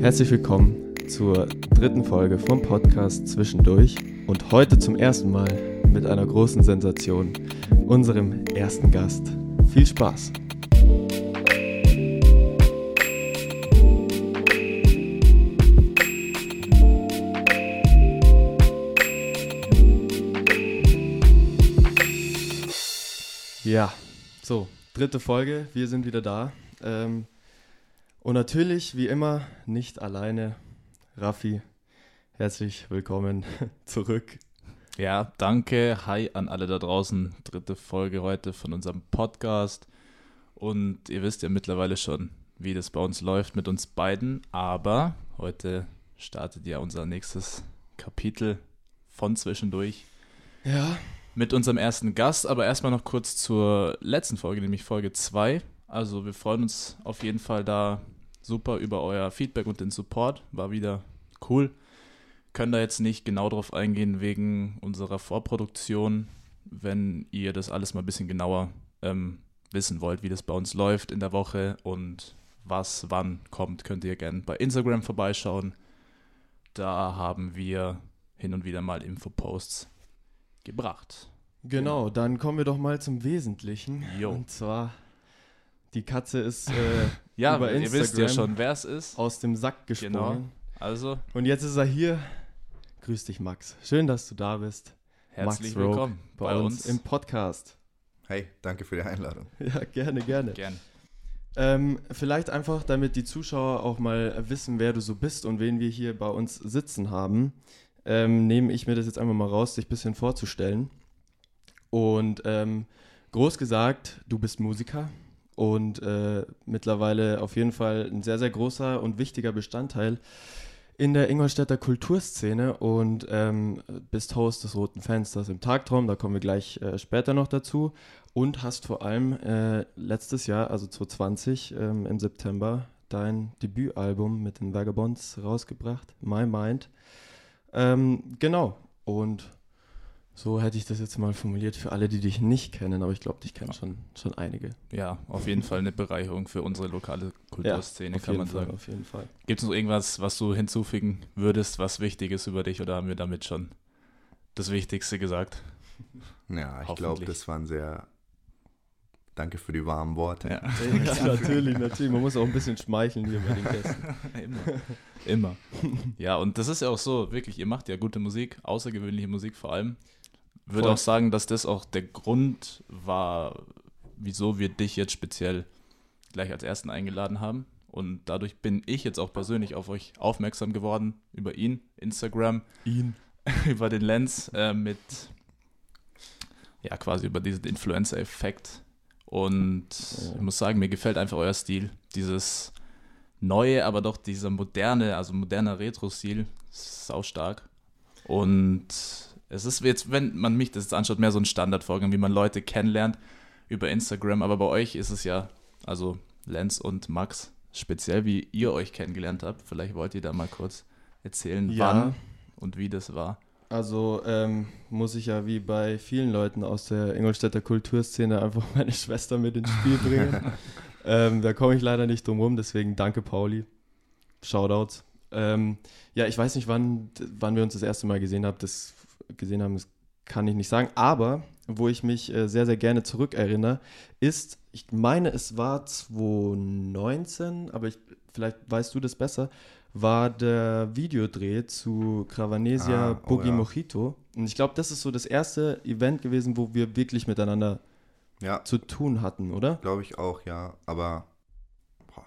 herzlich willkommen zur dritten Folge vom Podcast Zwischendurch und heute zum ersten Mal mit einer großen Sensation, unserem ersten Gast. Viel Spaß! Ja, so, dritte Folge, wir sind wieder da. Ähm, und natürlich, wie immer, nicht alleine. Raffi, herzlich willkommen zurück. Ja, danke. Hi an alle da draußen. Dritte Folge heute von unserem Podcast. Und ihr wisst ja mittlerweile schon, wie das bei uns läuft mit uns beiden. Aber heute startet ja unser nächstes Kapitel von zwischendurch. Ja, mit unserem ersten Gast, aber erstmal noch kurz zur letzten Folge, nämlich Folge 2. Also wir freuen uns auf jeden Fall da super über euer Feedback und den Support. War wieder cool. Können da jetzt nicht genau drauf eingehen wegen unserer Vorproduktion. Wenn ihr das alles mal ein bisschen genauer ähm, wissen wollt, wie das bei uns läuft in der Woche und was wann kommt, könnt ihr gerne bei Instagram vorbeischauen. Da haben wir hin und wieder mal Infoposts gebracht. Genau, dann kommen wir doch mal zum Wesentlichen. Jo. Und zwar, die Katze ist äh, Ja, über ihr wisst ja Instagram schon, wer es ist. aus dem Sack gesprungen. Genau. Also, Und jetzt ist er hier. Grüß dich, Max. Schön, dass du da bist. herzlich Max Rogue willkommen Bei, uns, im Podcast. Hey, danke für die Einladung. Ja, gerne, gerne. Gern. Ähm, vielleicht einfach, damit die Zuschauer auch mal wissen, wer du so bist und wen wir hier bei uns sitzen haben, ähm, nehme ich mir das jetzt einfach mal raus, dich ein bisschen vorzustellen. Und ähm, groß gesagt, du bist Musiker und äh, mittlerweile auf jeden Fall ein sehr, sehr großer und wichtiger Bestandteil in der Ingolstädter Kulturszene. Und ähm, bist Host des Roten Fensters im Tagtraum, da kommen wir gleich äh, später noch dazu. Und hast vor allem äh, letztes Jahr, also 2020 ähm, im September, dein Debütalbum mit den Vagabonds rausgebracht, My Mind. Ähm, genau, und so hätte ich das jetzt mal formuliert für alle, die dich nicht kennen, aber ich glaube, dich kennen schon, schon einige. Ja, auf jeden Fall eine Bereicherung für unsere lokale Kulturszene, auf kann man Fall, sagen. Auf jeden Fall. Gibt es noch irgendwas, was du hinzufügen würdest, was wichtig ist über dich oder haben wir damit schon das Wichtigste gesagt? Ja, ich glaube, das waren sehr. Danke für die warmen Worte. Ja, Ja, natürlich, natürlich. Man muss auch ein bisschen schmeicheln hier bei den Gästen. immer. Immer. Ja, und das ist ja auch so, wirklich, ihr macht ja gute Musik, außergewöhnliche Musik vor allem. Würde Voll. auch sagen, dass das auch der Grund war, wieso wir dich jetzt speziell gleich als ersten eingeladen haben. Und dadurch bin ich jetzt auch persönlich auf euch aufmerksam geworden, über ihn, Instagram, Ihn. über den Lens, äh, mit, ja, quasi über diesen Influencer-Effekt. Und Ja. ich muss sagen, mir gefällt einfach euer Stil. Dieses neue, aber doch dieser moderne, also moderner Retro-Stil, sau stark. Und es ist jetzt, wenn man mich das jetzt anschaut, mehr so ein Standardvorgang, wie man Leute kennenlernt über Instagram. Aber bei euch ist es ja, also Lenz und Max, speziell wie ihr euch kennengelernt habt. Vielleicht wollt ihr da mal kurz erzählen, Ja. wann und wie das war. Also ähm, muss ich ja wie bei vielen Leuten aus der Ingolstädter Kulturszene einfach meine Schwester mit ins Spiel bringen. ähm, da komme ich leider nicht drum rum, deswegen danke Pauli. Shoutouts. Ähm, ja, ich weiß nicht, wann, wann wir uns das erste Mal gesehen haben. Das gesehen haben, das kann ich nicht sagen. Aber wo ich mich äh, sehr, sehr gerne zurückerinnere, ist, ich meine, es war 2019, aber ich, vielleicht weißt du das besser, war der Videodreh zu Cravanesia Ah, oh Boogie ja. Mojito. Und ich glaube, das ist so das erste Event gewesen, wo wir wirklich miteinander Ja, zu tun hatten, oder? glaube ich auch, ja. Aber boah,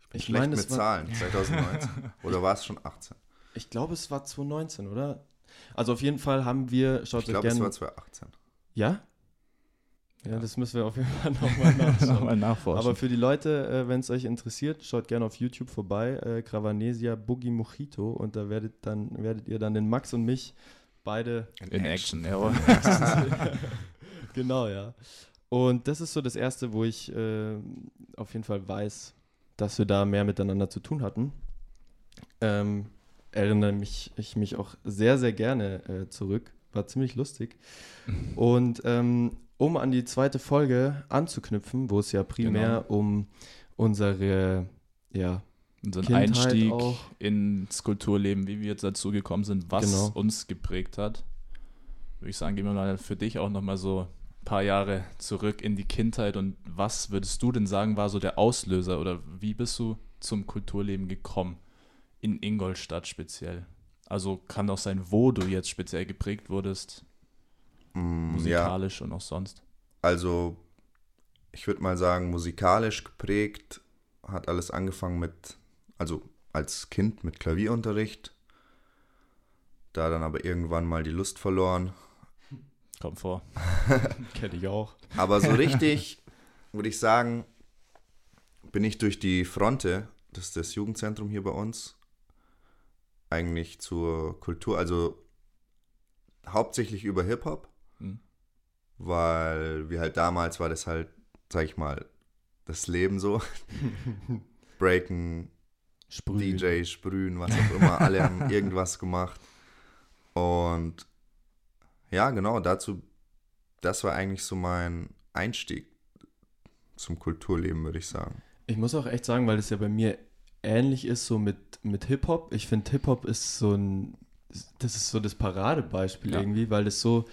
ich bin Ich schlecht meine, es mit Zahlen. 2019. Oder war es schon 18? Ich glaube, es war 2019, oder? Also auf jeden Fall haben wir, schaut Ich euch glaube, es gerne. war 2018. Ja? ja? Ja. das müssen wir auf jeden Fall nochmal nachschauen. Nochmal nachforschen. Aber für die Leute, äh, wenn es euch interessiert, schaut gerne auf YouTube vorbei, äh, Cravanesia Boogie Mojito und da werdet dann werdet ihr dann den Max und mich beide in Action, jawohl. genau, ja. Und das ist so das erste, wo ich äh, auf jeden Fall weiß, dass wir da mehr miteinander zu tun hatten. Ähm, erinnere mich ich mich auch sehr sehr gerne äh, zurück. War ziemlich lustig. Und ähm, um an die zweite Folge anzuknüpfen, wo es ja primär um unsere ja, Unseren Kindheit Einstieg auch. ins Kulturleben, wie wir jetzt dazu gekommen sind, was Genau. uns geprägt hat. Würde ich sagen, gehen wir mal für dich auch nochmal so ein paar Jahre zurück in die Kindheit und was würdest du denn sagen, war so der Auslöser oder wie bist du zum Kulturleben gekommen? In Ingolstadt speziell. Also kann auch sein, wo du jetzt speziell geprägt wurdest, Mm, ja, musikalisch und auch sonst. also ich würde mal sagen, musikalisch geprägt hat alles angefangen mit, also als Kind mit Klavierunterricht. Da dann aber irgendwann mal die Lust verloren. Kommt vor. Kenne ich auch. Aber so richtig, würde ich sagen, bin ich durch die Fronte, das ist das Jugendzentrum hier bei uns, eigentlich zur Kultur, also hauptsächlich über Hip-Hop, Mhm. weil wir halt damals war das halt, sag ich mal, das Leben so. Breaken, Sprühen. DJ, Sprühen, was auch immer, alle haben irgendwas gemacht. Und ja, genau, dazu, das war eigentlich so mein Einstieg zum Kulturleben, würde ich sagen. Ich muss auch echt sagen, weil es ja bei mir ähnlich ist, so mit, mit Hip-Hop. Ich finde, Hip-Hop ist so ein, das ist so das Paradebeispiel Ja. irgendwie, weil es so,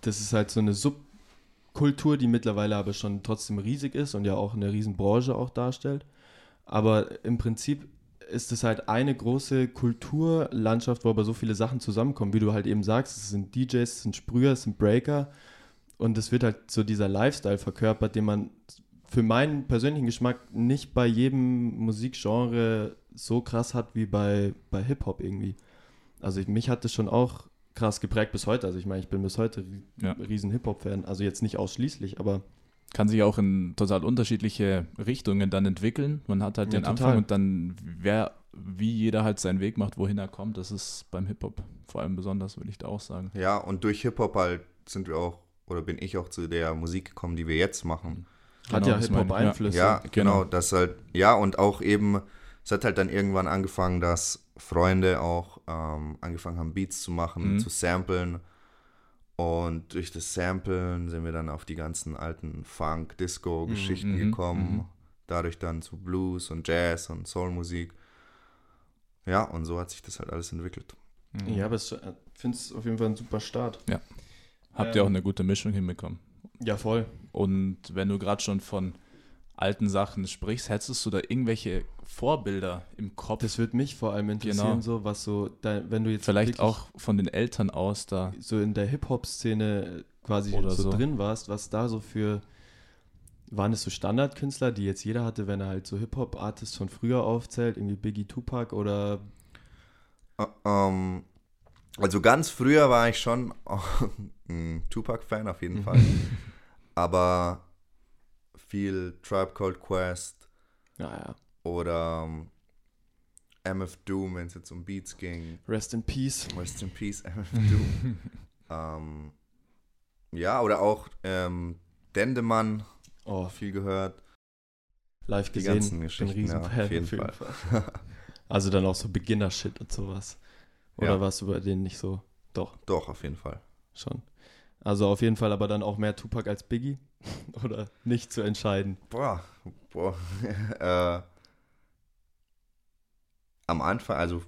das ist halt so eine Subkultur, die mittlerweile aber schon trotzdem riesig ist und ja auch eine Riesenbranche auch darstellt. Aber im Prinzip ist es halt eine große Kulturlandschaft, wo aber so viele Sachen zusammenkommen, wie du halt eben sagst, es sind DJs, es sind Sprüher, es sind Breaker und es wird halt so dieser Lifestyle verkörpert, den man für meinen persönlichen Geschmack nicht bei jedem Musikgenre so krass hat wie bei, bei Hip-Hop irgendwie. Also ich, mich hat das schon auch krass geprägt bis heute. Also ich meine, ich bin bis heute Ja. riesen Hip-Hop-Fan. Also jetzt nicht ausschließlich, aber Kann sich auch in total unterschiedliche Richtungen dann entwickeln. Man hat halt Ja, den total. Anfang und dann, wer, wie jeder halt seinen Weg macht, wohin er kommt, das ist beim Hip-Hop vor allem besonders, würde ich da auch sagen. Ja, und durch Hip-Hop halt sind wir auch, oder bin ich auch zu der Musik gekommen, die wir jetzt machen. Hat Genau, ja das meine ich, Hip-Hop Einflüsse. Ja, genau, genau. das halt, ja, und auch eben, es hat halt dann irgendwann angefangen, dass Freunde auch ähm, angefangen haben, Beats zu machen, Mhm. zu samplen. Und durch das Samplen sind wir dann auf die ganzen alten Funk-Disco-Geschichten Mhm, gekommen. mhm. Dadurch dann zu Blues und Jazz und Soulmusik. Ja, und so hat sich das halt alles entwickelt. Mhm. Ja, aber ich finde es auf jeden Fall ein super Start. Habt ihr auch ähm, eine gute Mischung hinbekommen. Ja, voll. Und wenn du gerade schon von alten Sachen sprichst, hättest du da irgendwelche Vorbilder im Kopf? Das würde mich vor allem interessieren, Genau. so was so, da, wenn du jetzt Vielleicht auch von den Eltern aus da. so in der Hip-Hop-Szene quasi Oder so, so. drin warst, was da so für, waren es so Standardkünstler, die jetzt jeder hatte, wenn er halt so Hip-Hop-Artists von früher aufzählt, irgendwie Biggie Tupac oder Ä- Ähm, also ganz früher war ich schon ein Tupac-Fan auf jeden Fall. Aber viel Tribe Called Quest naja, oder ähm, MF Doom, wenn es jetzt um Beats ging. Rest in Peace. Rest in Peace, MF Doom. ähm, ja, oder auch ähm, Dendemann, Oh, viel gehört. live Die gesehen. ganzen bin ja, auf jeden Fall. Also dann auch so Beginner-Shit und sowas. Oder Ja. warst du bei denen nicht so? Doch, Doch, auf jeden Fall. schon. Also auf jeden Fall aber dann auch mehr Tupac als Biggie? Oder nicht zu entscheiden? Boah, boah. äh, am Anfang, also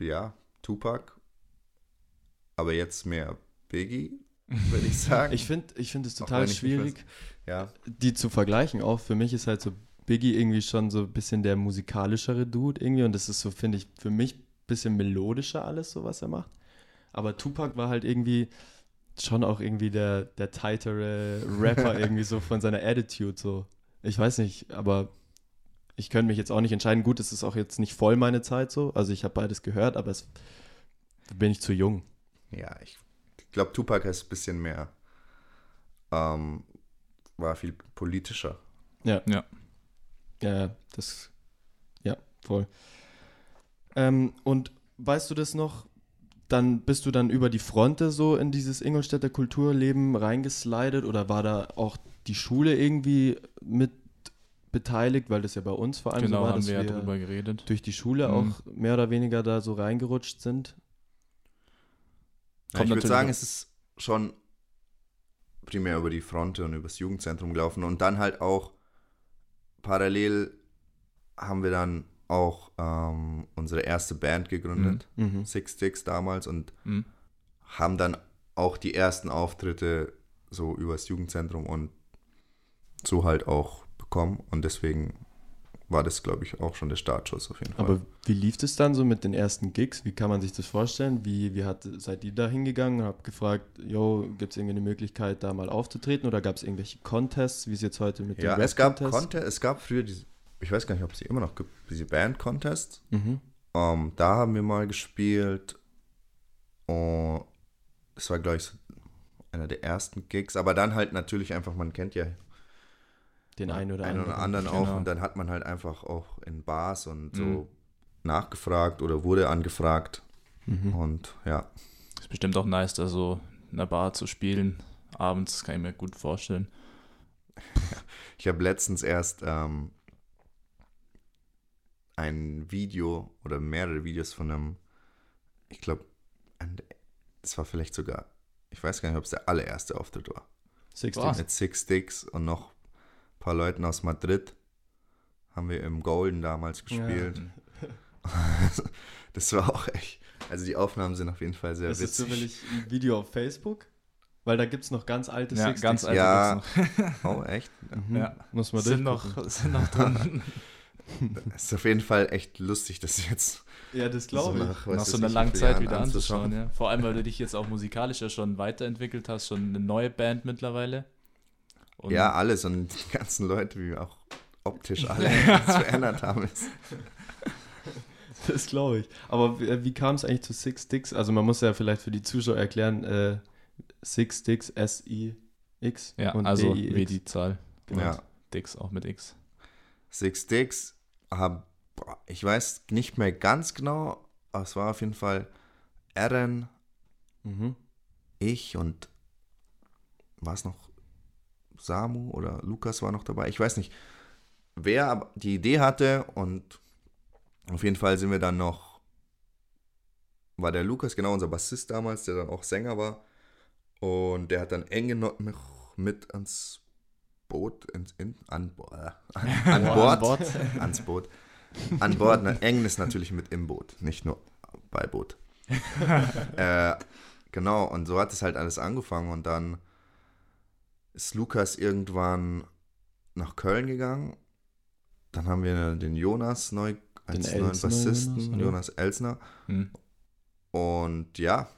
ja, Tupac, aber jetzt mehr Biggie, würde ich sagen. Ich finde ich find es total schwierig, ja, die zu vergleichen auch. Für mich ist halt so Biggie irgendwie schon so ein bisschen der musikalischere Dude irgendwie und das ist so, finde ich, für mich ein bisschen melodischer alles, so was er macht. Aber Tupac war halt irgendwie schon auch irgendwie der, der tightere Rapper irgendwie so von seiner Attitude so. Ich weiß nicht, aber ich könnte mich jetzt auch nicht entscheiden. Gut, es ist auch jetzt nicht voll meine Zeit so. Also ich habe beides gehört, aber es bin ich zu jung. ja, ich glaube, Tupac ist ein bisschen mehr, ähm, war viel politischer. Ja. Ja. Ja, das. Ja, voll. Ähm, und weißt du das noch? Dann bist du dann über die Fronte so in dieses Ingolstädter Kulturleben reingeslidet oder war da auch die Schule irgendwie mit beteiligt, weil das ja bei uns vor allem Genau, so war, haben dass wir wir ja drüber geredet. durch die Schule Mhm. auch mehr oder weniger da so reingerutscht sind. Ja, ich würde sagen, es ist schon primär über die Fronte und übers Jugendzentrum gelaufen und dann halt auch parallel haben wir dann auch ähm, unsere erste Band gegründet, Mhm. Six Sticks damals, und Mhm. haben dann auch die ersten Auftritte so übers Jugendzentrum und so halt auch bekommen. Und deswegen war das, glaube ich, auch schon der Startschuss auf jeden Fall. Aber wie lief es dann so mit den ersten Gigs? Wie kann man sich das vorstellen? Wie, wie hat, seid ihr da hingegangen und habt gefragt, yo, gibt es irgendwie eine Möglichkeit, da mal aufzutreten? Oder gab es irgendwelche Contests, wie es jetzt heute mit ja, den es gab, Rap-Contests? Conte es gab früher diese, ich weiß gar nicht, ob es sie immer noch gibt, diese Band-Contests. Mhm. Ähm, da haben wir mal gespielt. Und es war, glaube ich, so einer der ersten Gigs. Aber dann halt natürlich einfach, man kennt ja Den einen oder einen anderen. oder anderen auch. Genau. Und dann hat man halt einfach auch in Bars und so Mhm. nachgefragt oder wurde angefragt. Mhm. Und ja, Ist bestimmt auch nice, da so in der Bar zu spielen. Abends, das kann ich mir gut vorstellen. ich habe letztens erst ähm, ein Video oder mehrere Videos von einem, ich glaube, das war vielleicht sogar, ich weiß gar nicht, ob es der allererste Auftritt war. Six. Sticks. Mit Six Sticks und noch ein paar Leuten aus Madrid haben wir im Golden damals gespielt. Das war auch echt, also die Aufnahmen sind auf jeden Fall sehr Ist es witzig. zufällig ein Video auf Facebook? Weil da gibt es noch ganz alte Ja, Six ganz Sticks. alte Ja. Oh, echt? Mhm. Ja. Muss man sind noch, sind noch drin. Es ist auf jeden Fall echt lustig, das jetzt Ja, das so glaube ich. nach, nach so einer langen Zeit Jahren wieder anzuschauen. Ja. Vor allem, weil du dich jetzt auch musikalisch ja schon weiterentwickelt hast, schon eine neue Band mittlerweile. Und Ja, alles und die ganzen Leute, wie wir auch optisch alle was verändert haben. Ist, Das glaube ich. Aber wie, wie kam es eigentlich zu Six Sticks? Also man muss ja vielleicht für die Zuschauer erklären, äh, Six Sticks, S-I-X ja und also D-I-X. wie die Zahl. Genau. ja. Dix auch mit X. Six Sticks, boah, ich weiß nicht mehr ganz genau, aber es war auf jeden Fall Aaron, Mhm. ich und war es noch Samu oder Lukas war noch dabei. Ich weiß nicht, wer aber die Idee hatte und auf jeden Fall sind wir dann noch, war der Lukas, genau unser Bassist damals, der dann auch Sänger war und der hat dann eng noch mit ans Boot, ins, in, an, äh, an, an Oh, Bord, an Bord. ans Boot, an Bord, ne, eng ist natürlich mit im Boot, nicht nur bei Boot. äh, genau, und so hat es halt alles angefangen und dann ist Lukas irgendwann nach Köln gegangen. Dann haben wir den Jonas neu als Den neuen Elsner Bassisten, Jonas, Jonas? Elsner. Hm. Und ja,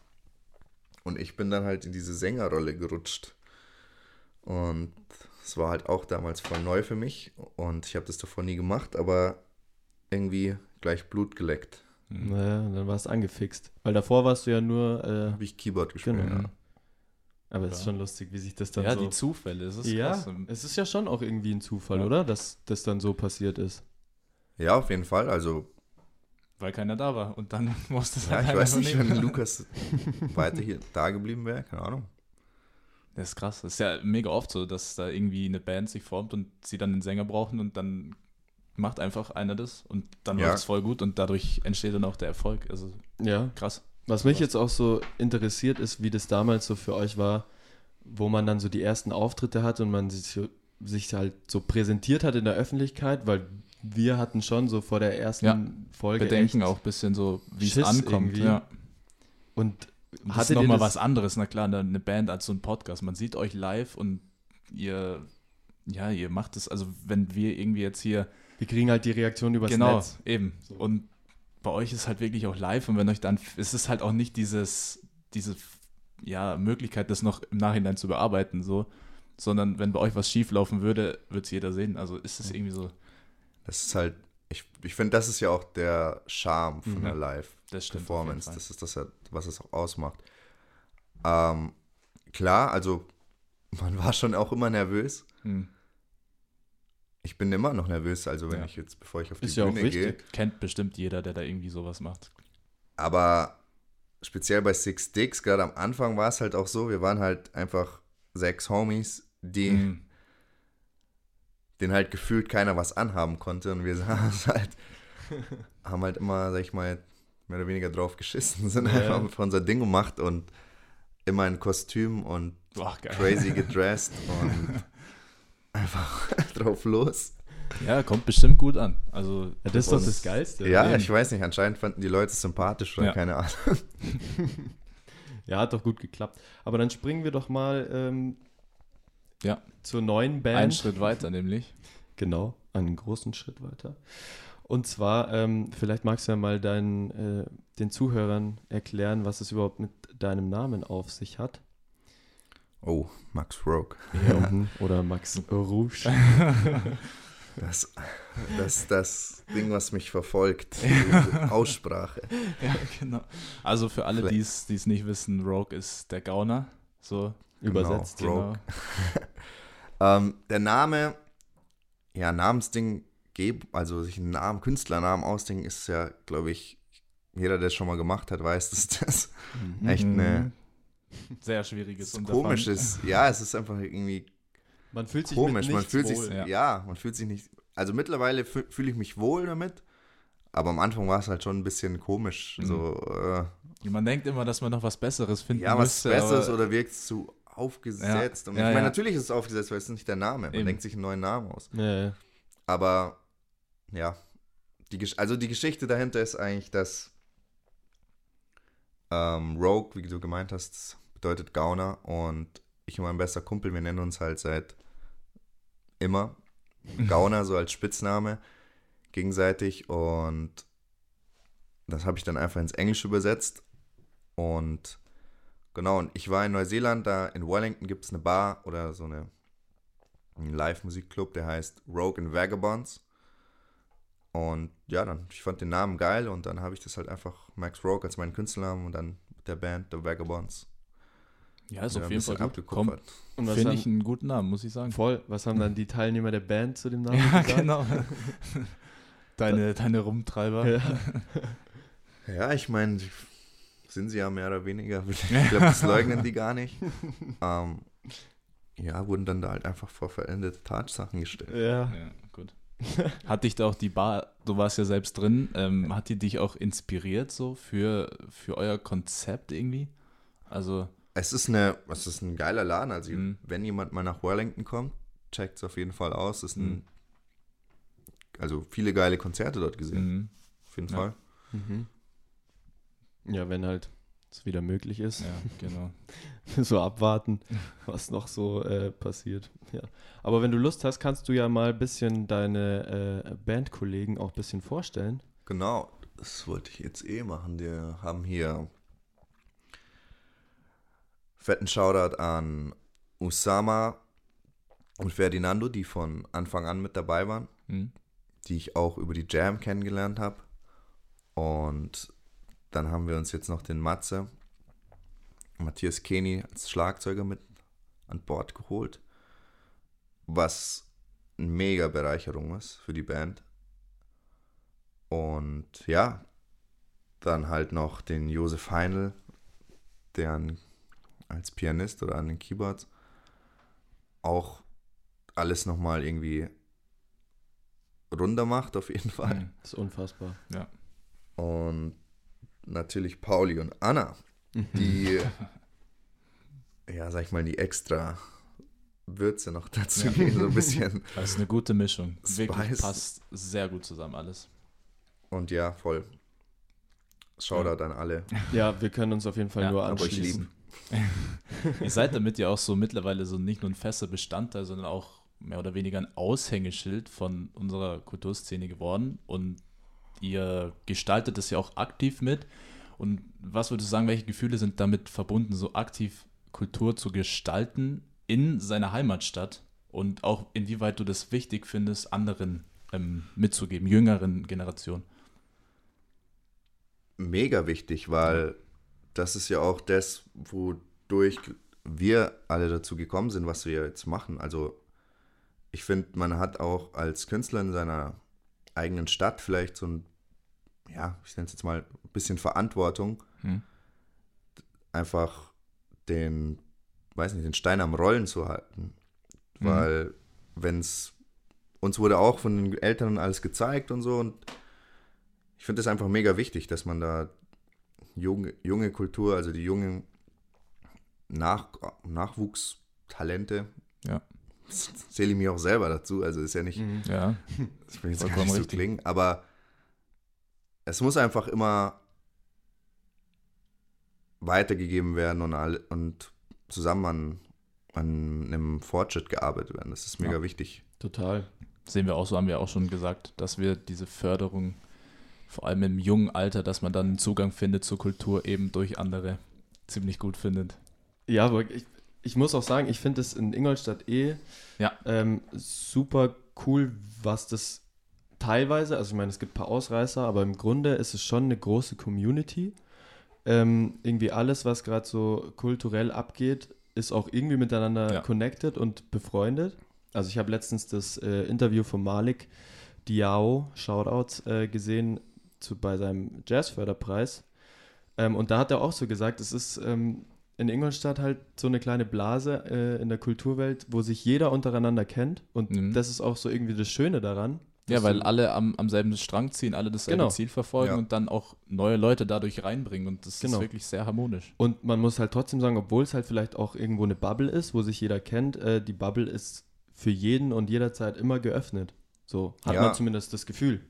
und ich bin dann halt in diese Sängerrolle gerutscht. Und es war halt auch damals voll neu für mich. Und ich habe das davor nie gemacht, aber irgendwie gleich Blut geleckt. Hm. Naja, dann warst du angefixt. Weil davor warst du ja nur, äh, Habe ich Keyboard gespielt. Genau. Ja. aber es ist Ja. schon lustig, wie sich das dann Ja, so... die Zufälle, das ist ja, krass. es ist ja schon auch irgendwie ein Zufall, Ja. oder? Dass das dann so passiert ist. ja, auf jeden Fall. Also, Weil keiner da war. Und dann musste es ja, halt ich weiß nicht, wenn Lukas weiter hier da geblieben wäre. Keine Ahnung. Das ist krass. Das ist ja mega oft so, dass da irgendwie eine Band sich formt und sie dann einen Sänger brauchen und dann macht einfach einer das und dann Ja. läuft es voll gut und dadurch entsteht dann auch der Erfolg. Also Ja. krass. Was mich jetzt auch so interessiert ist, wie das damals so für euch war, wo man dann so die ersten Auftritte hatte und man sich, sich halt so präsentiert hat in der Öffentlichkeit, weil wir hatten schon so vor der ersten Ja, Folge Bedenken echt- auch ein bisschen so, wie es Schiss ankommt. irgendwie. Ja. Und Und das ist nochmal was anderes, na klar, eine- Band als so ein Podcast. Man sieht euch live und ihr, ja, ihr macht es, also wenn wir irgendwie jetzt hier, wir kriegen halt die Reaktion übers genau, Netz. eben. So. Und bei euch ist halt wirklich auch live und wenn euch dann, es ist halt auch nicht dieses, diese, ja, Möglichkeit, das noch im Nachhinein zu bearbeiten, so, sondern wenn bei euch was schief laufen würde, wird es jeder sehen. Also ist es irgendwie so, Das ist halt, ich, ich finde, das ist ja auch der Charme von Mhm. der Live. Das stimmt. Performance. Das ist das, was es auch ausmacht. Ähm, klar, also man war schon auch immer nervös. Hm. Ich bin immer noch nervös, also wenn Ja. ich jetzt, bevor ich auf die Ist ja auch Bühne gehe. Kennt bestimmt jeder, der da irgendwie sowas macht. Aber speziell bei Six Sticks, gerade am Anfang war es halt auch so, wir waren halt einfach sechs Homies, die, Hm. denen halt gefühlt keiner was anhaben konnte und wir saßen halt, haben halt immer, sag ich mal, mehr oder weniger drauf geschissen, sind Ja. einfach einfach unser Ding gemacht und immer in Kostüm und geil. crazy gedressed und einfach drauf los. Ja, kommt bestimmt gut an. Also, Ja, das ist doch das Geilste. Ja, eben. ich weiß nicht, anscheinend fanden die Leute es sympathisch oder Ja. keine Ahnung. Ja, hat doch gut geklappt. Aber dann springen wir doch mal ähm, Ja. zur neuen Band. Einen Schritt weiter, nämlich. Genau, einen großen Schritt weiter. Und zwar, ähm, vielleicht magst du ja mal deinen, äh, den Zuhörern erklären, was es überhaupt mit deinem Namen auf sich hat. Oh, Max Rogue. Mhm. Oder Max Rouge. Das, das, das Ding, was mich verfolgt. Diese Aussprache. Ja, genau. Also für alle, die es die es nicht wissen, Rogue ist der Gauner. So, Übersetzt. Genau. genau. Rogue. Ähm, der Name, ja, Namensding, geb- also sich einen Namen, Künstlernamen ausdenken, ist ja, glaube ich, jeder, der es schon mal gemacht hat, weiß, dass das Mhm. echt eine Mhm. Sehr schwieriges Unterfangen. komisch ist. Ja, es ist einfach irgendwie Man fühlt sich komisch. mit Man fühlt sich, wohl. ja. ja. man fühlt sich nicht. Also mittlerweile fü- fühle ich mich wohl damit, aber am Anfang war es halt schon ein bisschen komisch. Mhm. So, äh, Man denkt immer, dass man noch was Besseres finden ja, was müsste. Besseres aber- oder wirkt es zu aufgesetzt? Ja, Und ja, ich meine, ja. natürlich ist es aufgesetzt, weil es ist nicht der Name. Man Eben. denkt sich einen neuen Namen aus. Ja, ja. Aber ja, die, also die Geschichte dahinter ist eigentlich, dass ähm, Rogue, wie du gemeint hast, bedeutet Gauner und ich und mein bester Kumpel, wir nennen uns halt seit immer Gauner, so als Spitzname gegenseitig und das habe ich dann einfach ins Englische übersetzt und genau, und ich war in Neuseeland, da in Wellington gibt es eine Bar oder so eine einen Live-Musikclub, der heißt Rogue and Vagabonds. Und ja, dann, ich fand den Namen geil und dann habe ich das halt einfach Max Rogue als meinen Künstlernamen und dann der Band The Vagabonds. Ja, ist Ja, auf jeden Fall abgekupfert. Finde haben, ich einen guten Namen, muss ich sagen. voll, was haben dann die Teilnehmer der Band zu dem Namen Ja, gesagt? genau. deine, deine Rumtreiber. Ja. Ja, ich meine, sind sie ja mehr oder weniger. Ich glaube, das leugnen die gar nicht. ähm, ja, wurden dann da halt einfach vor veränderte Tatsachen gestellt. ja. Ja. Hat dich da auch die Bar, du warst ja selbst drin, ähm, hat die dich auch inspiriert so für, für euer Konzept irgendwie? Also, Es ist eine, es ist ein geiler Laden. Also Mhm. wenn jemand mal nach Wellington kommt, checkt es auf jeden Fall aus. Es ist ein, Mhm. also viele geile Konzerte dort gesehen. mhm. Auf jeden Ja. Fall. Mhm. Ja, wenn halt es wieder möglich ist. ja, genau. so abwarten, was noch so äh, passiert. Ja. Aber wenn du Lust hast, kannst du ja mal ein bisschen deine äh, Bandkollegen auch ein bisschen vorstellen. Genau, das wollte ich jetzt eh machen. Wir haben hier fetten Shoutout an Usama und Ferdinando, die von Anfang an mit dabei waren, Mhm. die ich auch über die Jam kennengelernt habe. Und dann haben wir uns jetzt noch den Matze, Matthias Keni als Schlagzeuger mit an Bord geholt, was eine mega Bereicherung ist für die Band. Und ja, dann halt noch den Josef Heinl, der an, als Pianist oder an den Keyboards auch alles nochmal irgendwie runder macht, auf jeden Fall. Mhm. Das ist unfassbar. Und natürlich Pauli und Anna, die, ja, sag ich mal, die extra Würze noch dazu Ja. geben, so ein bisschen. Das ist eine gute Mischung. Wirklich Spice. passt sehr gut zusammen alles. Und ja, voll. Shoutout an alle. Ja, wir können uns auf jeden Fall Ja, nur aber ich anschließen. Ihr seid damit ja auch so mittlerweile so nicht nur ein fester Bestandteil, sondern auch mehr oder weniger ein Aushängeschild von unserer Kulturszene geworden. Und ihr gestaltet es ja auch aktiv mit. Und was würdest du sagen, welche Gefühle sind damit verbunden, so aktiv Kultur zu gestalten in seiner Heimatstadt? Und auch inwieweit du das wichtig findest, anderen ähm, mitzugeben, jüngeren Generationen? Mega wichtig, weil das ist ja auch das, wodurch wir alle dazu gekommen sind, was wir jetzt machen. Also ich finde, man hat auch als Künstler in seiner eigenen Stadt vielleicht so ein, ja, ich nenne es jetzt mal ein bisschen Verantwortung, Hm. einfach den, weiß nicht, den Stein am Rollen zu halten. Mhm. Weil wenn es, uns wurde auch von den Eltern alles gezeigt und so und ich finde es einfach mega wichtig, dass man da junge, junge Kultur, also die jungen Nach, Nachwuchstalente, Ja. Zähle ich mich auch selber dazu, also ist ja nicht, Mhm. Ja, ich will jetzt gar Vollkommen nicht so richtig. klingen, aber es muss einfach immer weitergegeben werden und, all, und zusammen an, an einem Fortschritt gearbeitet werden. Das ist mega Ja. wichtig. Total. sehen wir auch so, haben wir auch schon gesagt, dass wir diese Förderung, vor allem im jungen Alter, dass man dann einen Zugang findet zur Kultur eben durch andere, ziemlich gut findet. Ja, aber ich, ich muss auch sagen, ich finde es in Ingolstadt eh Ja. ähm, super cool, was das teilweise, also ich meine, es gibt ein paar Ausreißer, aber im Grunde ist es schon eine große Community. Ähm, irgendwie alles, was gerade so kulturell abgeht, ist auch irgendwie miteinander Ja. connected und befreundet. Also ich habe letztens das äh, Interview von Malik Diao, Shoutouts, äh, gesehen zu, bei seinem Jazzförderpreis. Ähm, und da hat er auch so gesagt, es ist ähm, in Ingolstadt halt so eine kleine Blase äh, in der Kulturwelt, wo sich jeder untereinander kennt. Und Mhm. das ist auch so irgendwie das Schöne daran. Ja, weil alle am, am selben Strang ziehen, alle dasselbe Genau. Ziel verfolgen Ja. und dann auch neue Leute dadurch reinbringen und das Genau. ist wirklich sehr harmonisch. Und man muss halt trotzdem sagen, obwohl es halt vielleicht auch irgendwo eine Bubble ist, wo sich jeder kennt, äh, die Bubble ist für jeden und jederzeit immer geöffnet. So hat Ja. man zumindest das Gefühl.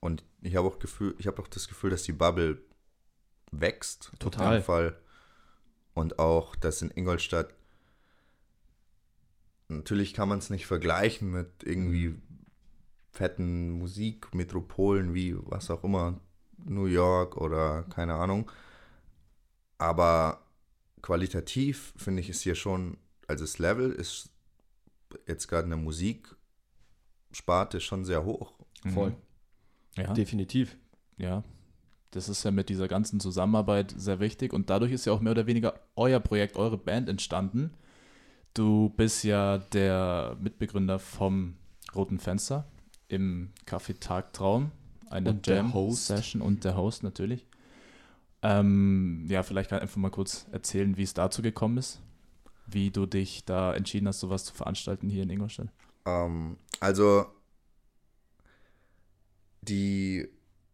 Und ich habe auch Gefühl, ich habe auch das Gefühl, dass die Bubble wächst. Auf Total. jeden Fall. Und auch, dass in Ingolstadt natürlich kann man es nicht vergleichen mit irgendwie fetten Musikmetropolen wie was auch immer, New York oder keine Ahnung. Aber qualitativ finde ich es hier schon, also das Level ist jetzt gerade in der Musiksparte schon sehr hoch. Voll. Mhm. Ja, Definitiv. ja. Das ist ja mit dieser ganzen Zusammenarbeit sehr wichtig und dadurch ist ja auch mehr oder weniger euer Projekt, eure Band entstanden. Du bist ja der Mitbegründer vom Roten Fenster im Café Tagtraum, einer Und der Host. Jam-Session und der Host natürlich. Ähm, ja, vielleicht kann ich einfach mal kurz erzählen, wie es dazu gekommen ist, wie du dich da entschieden hast, sowas zu veranstalten hier in Ingolstadt. Ähm, also die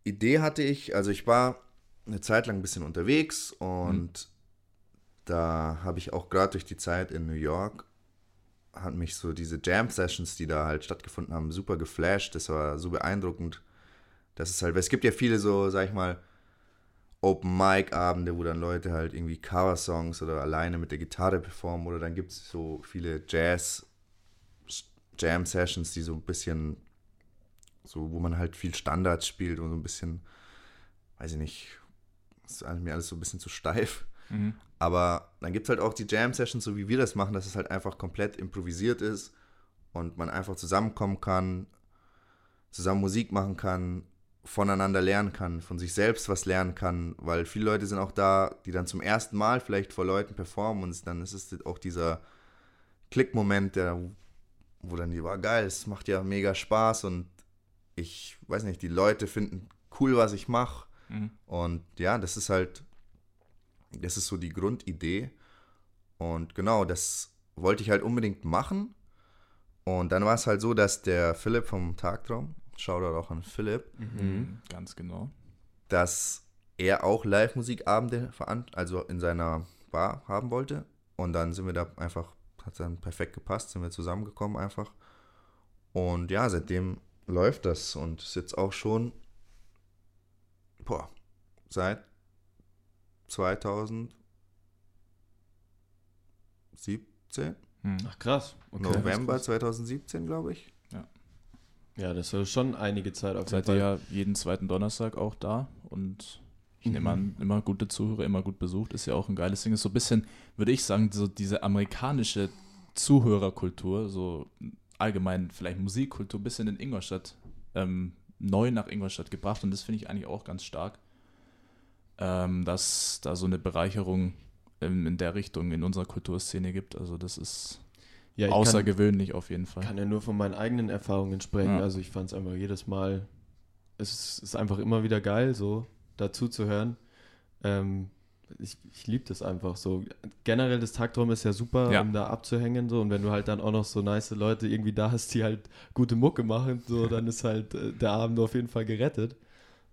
Idee hatte ich, also ich war eine Zeit lang ein bisschen unterwegs und da habe ich auch gerade durch die Zeit in New York hat mich so diese Jam-Sessions, die da halt stattgefunden haben, super geflasht. Das war so beeindruckend. Das ist halt, es gibt ja viele so, sag ich mal, Open-Mic-Abende, wo dann Leute halt irgendwie Cover-Songs oder alleine mit der Gitarre performen oder dann gibt es so viele Jazz- Jam-Sessions, die so ein bisschen, so, wo man halt viel Standards spielt und so ein bisschen, weiß ich nicht, ist mir alles so ein bisschen zu steif. Aber dann gibt es halt auch die Jam-Sessions, so wie wir das machen, dass es halt einfach komplett improvisiert ist und man einfach zusammenkommen kann, zusammen Musik machen kann, voneinander lernen kann, von sich selbst was lernen kann, weil viele Leute sind auch da, die dann zum ersten Mal vielleicht vor Leuten performen und dann ist es auch dieser Klickmoment, der, wo dann die war geil, es macht ja mega Spaß und ich weiß nicht, die Leute finden cool, was ich mache Mhm. und ja, das ist halt, das ist so die Grundidee. Und genau, das wollte ich halt unbedingt machen. Und dann war es halt so, dass der Philipp vom Tagtraum, Shoutout auch an Philipp, Mhm. Ganz genau. dass er auch Live-Musikabende also in seiner Bar haben wollte. Und dann sind wir da einfach, hat dann perfekt gepasst, sind wir zusammengekommen einfach. Und ja, seitdem läuft das und ist jetzt auch schon, boah, seit 2017, Mhm. Ach krass. Okay. November 2017, glaube ich. Ja, das ist schon einige Zeit auf jeden Seid ihr ja jeden zweiten Donnerstag auch da und ich nehme an, immer gute Zuhörer, immer gut besucht, ist ja auch ein geiles Ding. Ist so ein bisschen, würde ich sagen, so diese amerikanische Zuhörerkultur, so allgemein vielleicht Musikkultur, ein bisschen in Ingolstadt, ähm, neu nach Ingolstadt gebracht und das finde ich eigentlich auch ganz stark, ähm, dass da so eine Bereicherung in, in der Richtung in unserer Kulturszene gibt. Also das ist Ja, ich kann, außergewöhnlich auf jeden Fall. kann ja nur von meinen eigenen Erfahrungen sprechen. Ja. Also ich fand es einfach jedes Mal, es ist, ist einfach immer wieder geil, so dazu zu hören. Ähm, ich ich liebe das einfach so. Generell das Tagtraum ist ja super, Ja. um da abzuhängen so und wenn du halt dann auch noch so nice Leute irgendwie da hast, die halt gute Mucke machen, so dann ist halt äh, der Abend auf jeden Fall gerettet.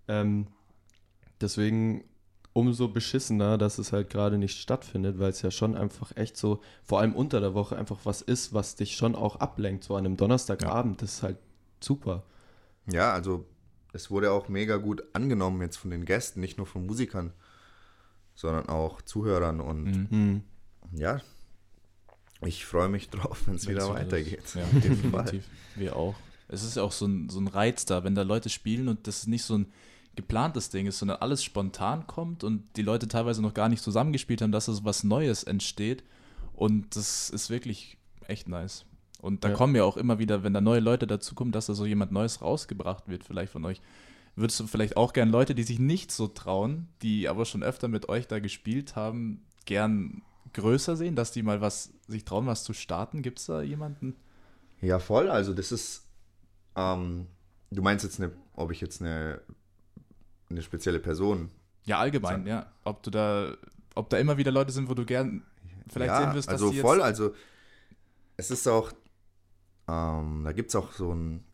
Ähm, deswegen umso beschissener, dass es halt gerade nicht stattfindet, weil es ja schon einfach echt so, vor allem unter der Woche, einfach was ist, was dich schon auch ablenkt. So an einem Donnerstagabend, das ist halt super. Ja, also es wurde auch mega gut angenommen jetzt von den Gästen, nicht nur von Musikern, sondern auch Zuhörern und Mhm. Hm. ja, ich freue mich drauf, wenn es wieder so weitergeht. ist. Ja, definitiv. Wir auch. Es ist auch so ein, so ein Reiz da, wenn da Leute spielen und das nicht so ein geplantes Ding ist, sondern alles spontan kommt und die Leute teilweise noch gar nicht zusammengespielt haben, dass es was Neues entsteht. Und das ist wirklich echt nice. Und da Ja. kommen ja auch immer wieder, wenn da neue Leute dazukommen, dass da so jemand Neues rausgebracht wird, vielleicht von euch. Würdest du vielleicht auch gern Leute, die sich nicht so trauen, die aber schon öfter mit euch da gespielt haben, gern größer sehen, dass die mal was sich trauen, was zu starten? Gibt es da jemanden? Ja, voll. Also das ist, ähm, du meinst jetzt, eine, ob ich jetzt eine, eine spezielle Person Ja, allgemein, ja. Ob du da, ob da immer wieder Leute sind, wo du gern vielleicht ja, sehen wirst, dass also voll, also es ist auch, ähm, da gibt es auch so einen,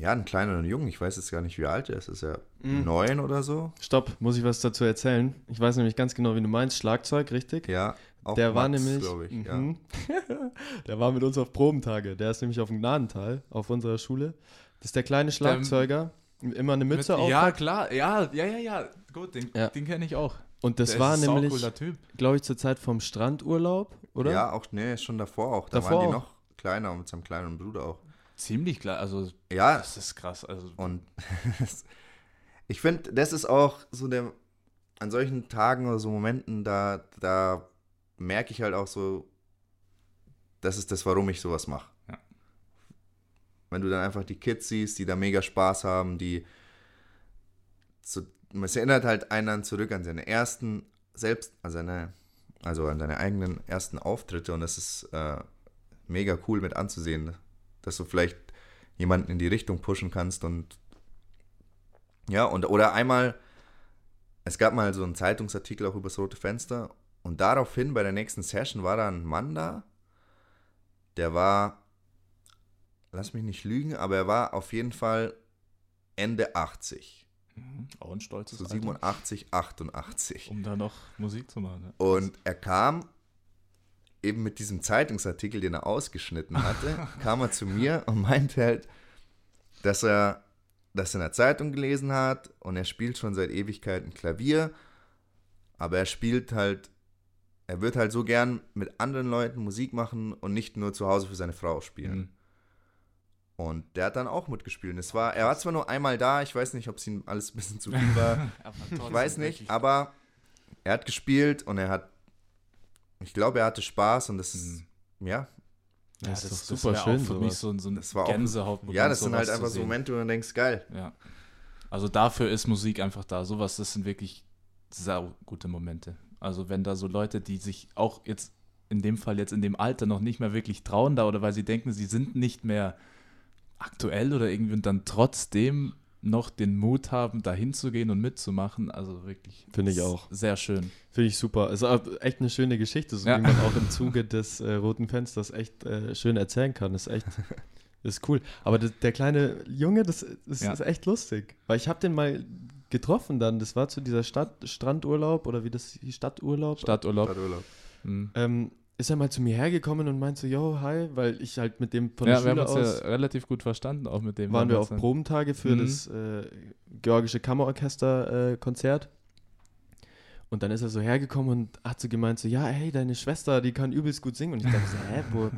ja, einen kleineren Jungen, ich weiß jetzt gar nicht, wie alt er ist, ist er Mhm. neun oder so? Stopp, muss ich was dazu erzählen? Ich weiß nämlich ganz genau, wie du meinst. Schlagzeug, richtig? Ja, auch der war Max, nämlich, glaube ich, ja. mhm. der war mit uns auf Probentage. Der ist nämlich auf dem Gnadental, auf unserer Schule. Das ist der kleine Schlagzeuger, immer eine Mütze mit, auf. Ja, klar, ja, ja, ja, ja. Gut, den, Ja. den kenne ich auch. Und das Der war nämlich, glaube ich, zur Zeit vom Strandurlaub, oder? Ja, auch, nee, schon davor auch. Da Davor waren die auch. noch kleiner und mit seinem kleinen Bruder auch. Ziemlich klar, also Ja, das ist krass. Also und ich finde, das ist auch so der, an solchen Tagen oder so Momenten, da, da merke ich halt auch so, das ist das, warum ich sowas mache. Ja. Wenn du dann einfach die Kids siehst, die da mega Spaß haben, die so, es erinnert halt einen dann zurück an seine ersten, selbst, an seine, also an seine eigenen ersten Auftritte und das ist äh, mega cool mit anzusehen, dass du vielleicht jemanden in die Richtung pushen kannst und ja, und oder einmal, es gab mal so einen Zeitungsartikel auch über das rote Fenster und daraufhin bei der nächsten Session war da ein Mann da, der war, lass mich nicht lügen, aber er war auf jeden Fall Ende 80, mhm, auch ein stolzes so Alter, 87, 88. um da noch Musik zu machen. Ja. Und er kam eben mit diesem Zeitungsartikel, den er ausgeschnitten hatte, kam er zu mir und meinte halt, dass er das in der Zeitung gelesen hat und er spielt schon seit Ewigkeiten Klavier, aber er spielt halt, er wird halt so gern mit anderen Leuten Musik machen und nicht nur zu Hause für seine Frau spielen. Mhm. Und der hat dann auch mitgespielt. Es war, er war zwar nur einmal da, ich weiß nicht, ob es ihm alles ein bisschen zu viel war. Ich weiß nicht, aber er hat gespielt und er hat, ich glaube, er hatte Spaß und das ist, ja, Ja, Das das, ist das, doch super wär schön, auch für mich sowas. so ein, so ein Das war auch- Gänsehaut. ja, das sind halt einfach so. Momente, wo du denkst, geil. Ja. Also dafür ist Musik einfach da. Sowas, das sind wirklich sau gute Momente. Also wenn da so Leute, die sich auch jetzt in dem Fall jetzt in dem Alter noch nicht mehr wirklich trauen da oder weil sie denken, sie sind nicht mehr aktuell oder irgendwie und dann trotzdem noch den Mut haben, da hinzugehen und mitzumachen. Also wirklich. Finde ich auch. Sehr schön. Finde ich super. Ist auch echt eine schöne Geschichte, so Ja. wie man auch im Zuge des äh, Roten Fensters echt äh, schön erzählen kann. Ist echt, ist cool. Aber das, der kleine Junge, das, das Ja. ist echt lustig. Weil ich habe den mal getroffen dann. Das war zu dieser Stadt, Strandurlaub oder wie das Stadturlaub. Stadturlaub. Stadturlaub. Mhm. Ähm, ist er mal zu mir hergekommen und meinte so, yo, hi, weil ich halt mit dem von Ja, der wir haben Schule uns aus ja relativ gut verstanden, auch mit dem. waren wir auf dann. Probentage für Mhm. das äh, Georgische Kammerorchester-Konzert. und dann ist er so hergekommen und hat so gemeint, so, ja, hey, deine Schwester, die kann übelst gut singen. Und ich dachte so, hä, wo,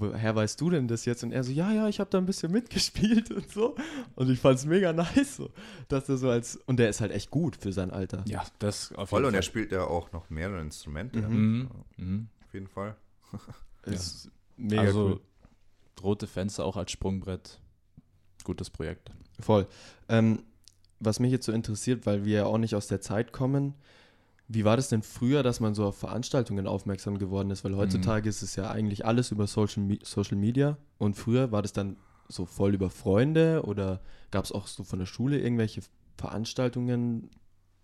woher weißt du denn das jetzt? Und er so, ja, ja, ich habe da ein bisschen mitgespielt und so. Und ich fand es mega nice, so, dass er so als, und der ist halt echt gut für sein Alter. Ja, das auf Voll, und er spielt ja auch noch mehrere Instrumente. Mhm. Mhm. Mhm. Auf jeden Fall. Ist mega also cool. rote Fenster auch als Sprungbrett. Gutes Projekt. Voll. Ähm, was mich jetzt so interessiert, weil wir ja auch nicht aus der Zeit kommen, wie war das denn früher, dass man so auf Veranstaltungen aufmerksam geworden ist? Weil heutzutage ist es ja eigentlich alles über Social, Me Social Media und früher war das dann so voll über Freunde oder gab es auch so von der Schule irgendwelche Veranstaltungen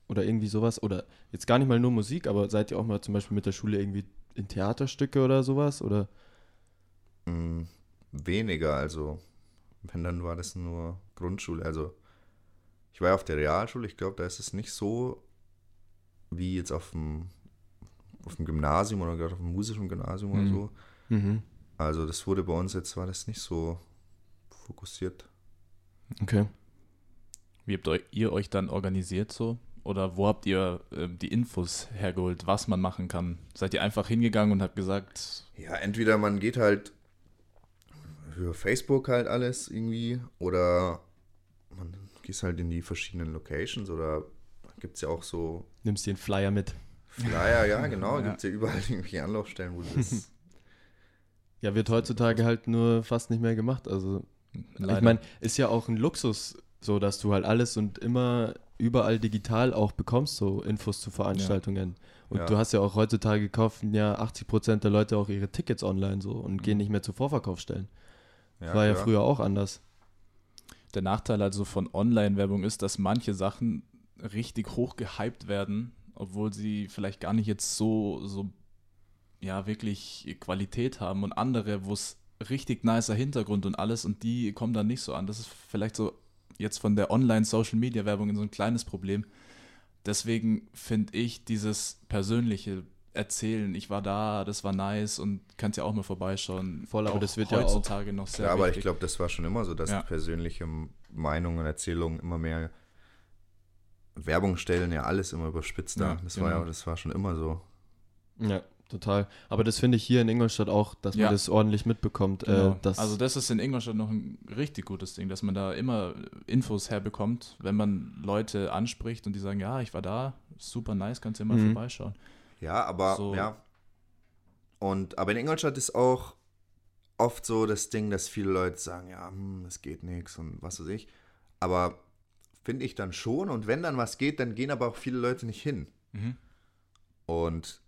oder irgendwie sowas? Oder jetzt gar nicht mal nur Musik, aber seid ihr auch mal zum Beispiel mit der Schule irgendwie in Theaterstücke oder sowas? Oder Mm, weniger, also wenn dann war das nur Grundschule. Also ich war ja auf der Realschule, ich glaube, da ist es nicht so wie jetzt auf dem, auf dem Gymnasium oder gerade auf dem musischen Gymnasium oder Mhm. so. Mhm. Also das wurde bei uns jetzt, war das nicht so fokussiert. Okay. Wie habt ihr euch dann organisiert so? Oder wo habt ihr ähm, die Infos hergeholt, was man machen kann? Seid ihr einfach hingegangen und habt gesagt, Ja, entweder man geht halt über Facebook halt alles irgendwie oder man geht halt in die verschiedenen Locations oder gibt es ja auch so Nimmst dir einen Flyer mit. Flyer, ja genau, Ja. gibt es ja überall irgendwelche Anlaufstellen, wo du das... Ja, wird heutzutage halt nur fast nicht mehr gemacht. Also, leider. ich meine, ist ja auch ein Luxus, so dass du halt alles und immer überall digital auch bekommst, so Infos zu Veranstaltungen. Und Ja. du hast ja auch heutzutage kaufen ja 80 Prozent der Leute auch ihre Tickets online so und gehen nicht mehr zu Vorverkaufsstellen. Ja, War ja früher auch anders. Der Nachteil also von Online-Werbung ist, dass manche Sachen richtig hoch gehypt werden, obwohl sie vielleicht gar nicht jetzt so, so ja, wirklich Qualität haben und andere, wo es richtig nicer Hintergrund und alles und die kommen dann nicht so an. Das ist vielleicht so jetzt von der Online-Social-Media-Werbung so ein kleines Problem. Deswegen finde ich dieses persönliche Erzählen, ich war da, das war nice und kannst ja auch mal vorbeischauen. Voll, aber auch das wird ja auch- heutzutage noch sehr Ja, aber ich glaube, das war schon immer so, dass Ja. persönliche Meinungen und Erzählungen immer mehr Werbung stellen, ja alles immer überspitzt da. Ja, das war genau. ja, das war schon immer so. Ja, total. Aber das finde ich hier in Ingolstadt auch, dass man Ja. das ordentlich mitbekommt. Genau. Äh, dass, also das ist in Ingolstadt noch ein richtig gutes Ding, dass man da immer Infos herbekommt, wenn man Leute anspricht und die sagen, ja, ich war da, super nice, kannst ja mal Mhm. vorbeischauen. Ja, aber So. ja. Und aber in Ingolstadt ist auch oft so das Ding, dass viele Leute sagen, ja, hm, es geht nichts und was weiß ich. Aber finde ich dann schon. Und wenn dann was geht, dann gehen aber auch viele Leute nicht hin. Mhm. Und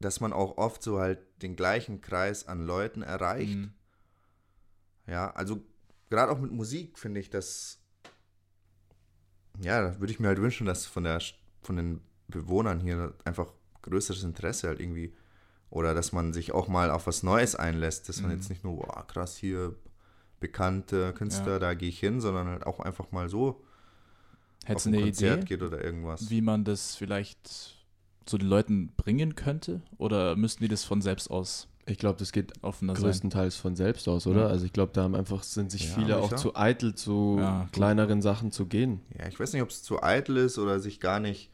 dass man auch oft so halt den gleichen Kreis an Leuten erreicht. Mhm. Ja, also gerade auch mit Musik finde ich das, ja, da würde ich mir halt wünschen, dass von der von den Bewohnern hier einfach größeres Interesse halt irgendwie oder dass man sich auch mal auf was Neues einlässt, dass man Mhm. jetzt nicht nur, boah, krass, hier bekannte Künstler, Ja. da gehe ich hin, sondern halt auch einfach mal so Hättest auf ein eine Konzert Idee, geht oder irgendwas. wie man das vielleicht zu den Leuten bringen könnte? Oder müssten die das von selbst aus ich glaube, das geht offener sein? größtenteils von selbst aus, oder? Ja. Also ich glaube, da haben einfach sind sich Ja, viele auch zu eitel, zu kleineren Sachen zu gehen. Ja, ich weiß nicht, ob es zu eitel ist oder sich gar nicht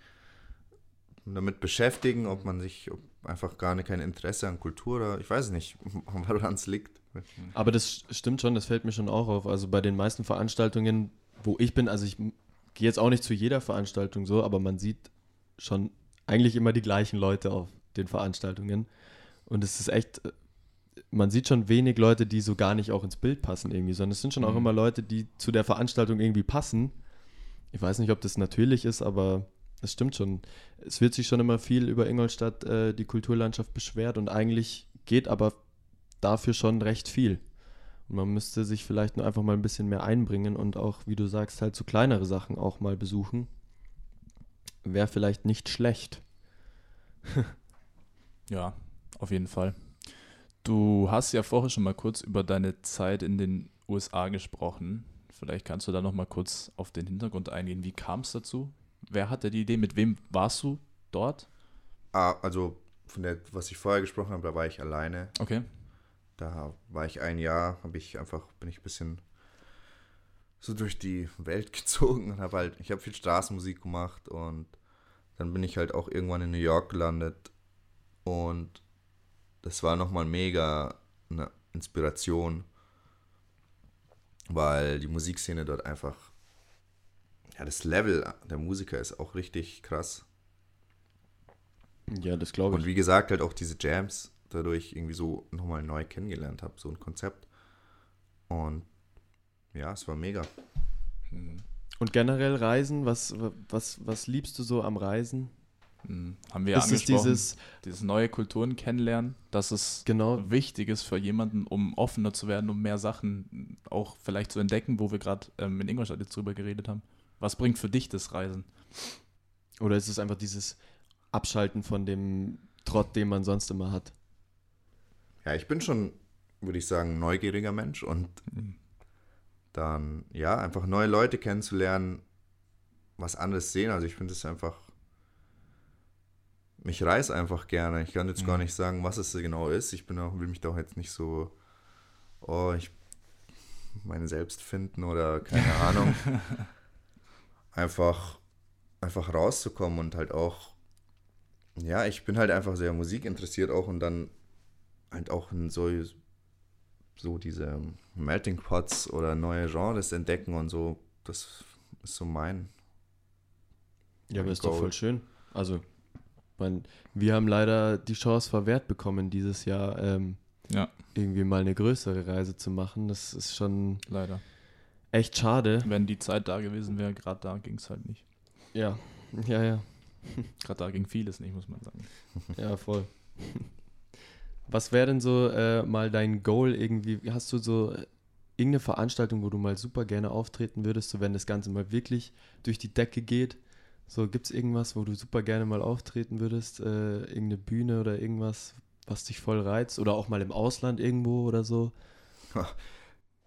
damit beschäftigen, ob man sich ob einfach gar nicht kein Interesse an Kultur oder ich weiß nicht, woran es liegt. Aber das stimmt schon, das fällt mir schon auch auf. Also bei den meisten Veranstaltungen, wo ich bin, also ich gehe jetzt auch nicht zu jeder Veranstaltung so, aber man sieht schon eigentlich immer die gleichen Leute auf den Veranstaltungen. Und es ist echt, man sieht schon wenig Leute, die so gar nicht auch ins Bild passen irgendwie, sondern es sind schon auch Mhm. immer Leute, die zu der Veranstaltung irgendwie passen. Ich weiß nicht, ob das natürlich ist, aber es stimmt schon. Es wird sich schon immer viel über Ingolstadt, äh, die Kulturlandschaft beschwert und eigentlich geht aber dafür schon recht viel. Und man müsste sich vielleicht nur einfach mal ein bisschen mehr einbringen und auch, wie du sagst, halt so kleinere Sachen auch mal besuchen. Wäre vielleicht nicht schlecht. Ja, auf jeden Fall. Du hast ja vorher schon mal kurz über deine Zeit in den USA gesprochen. Vielleicht kannst du da noch mal kurz auf den Hintergrund eingehen. Wie kam es dazu? Wer hatte die Idee? Mit wem warst du dort? Ah, also von der, was ich vorher gesprochen habe, da war ich alleine. Okay. Da war ich ein Jahr, habe ich einfach, bin ich ein bisschen so durch die Welt gezogen und habe halt, ich habe viel Straßenmusik gemacht und dann bin ich halt auch irgendwann in New York gelandet und das war nochmal mega eine Inspiration, weil die Musikszene dort einfach, ja, das Level der Musiker ist auch richtig krass. Ja, das glaube Und ich. wie gesagt, halt auch diese Jams dadurch irgendwie so nochmal neu kennengelernt habe, so ein Konzept. Und ja, es war mega. Und generell Reisen, was, was, was liebst du so am Reisen? Hm, Haben wir ja ist es angesprochen, dieses, dieses neue Kulturen kennenlernen, dass es genau, wichtig ist für jemanden, um offener zu werden, um mehr Sachen auch vielleicht zu entdecken, wo wir gerade ähm, in Ingolstadt jetzt drüber geredet haben. Was bringt für dich das Reisen? oder ist es einfach dieses Abschalten von dem Trott, den man sonst immer hat? Ja, ich bin schon, würde ich sagen, ein neugieriger Mensch und dann, ja, einfach neue Leute kennenzulernen, was anderes sehen. Also ich finde es einfach, mich reiß einfach gerne. Ich kann jetzt gar Mhm. nicht sagen, was es genau ist. Ich bin auch, will mich da auch jetzt nicht so, oh, ich meine selbst finden oder keine Ahnung. einfach, einfach rauszukommen und halt auch, ja, ich bin halt einfach sehr musikinteressiert auch und dann halt auch in so, so diese Melting Pots oder neue Genres entdecken und so. Das ist so mein. Ja, aber ist doch voll schön. Also, mein, wir haben leider die Chance verwehrt bekommen, dieses Jahr ähm, Ja, irgendwie mal eine größere Reise zu machen. Das ist schon leider. echt schade. Wenn die Zeit da gewesen wäre, gerade da ging es halt nicht. Ja, ja, ja, Gerade da ging vieles nicht, muss man sagen. ja, voll. Was wäre denn so äh, mal dein Goal irgendwie? Hast du so äh, irgendeine Veranstaltung, wo du mal super gerne auftreten würdest, so wenn das Ganze mal wirklich durch die Decke geht? So, gibt es irgendwas, wo du super gerne mal auftreten würdest? Äh, irgendeine Bühne oder irgendwas, was dich voll reizt? Oder auch mal im Ausland irgendwo oder so?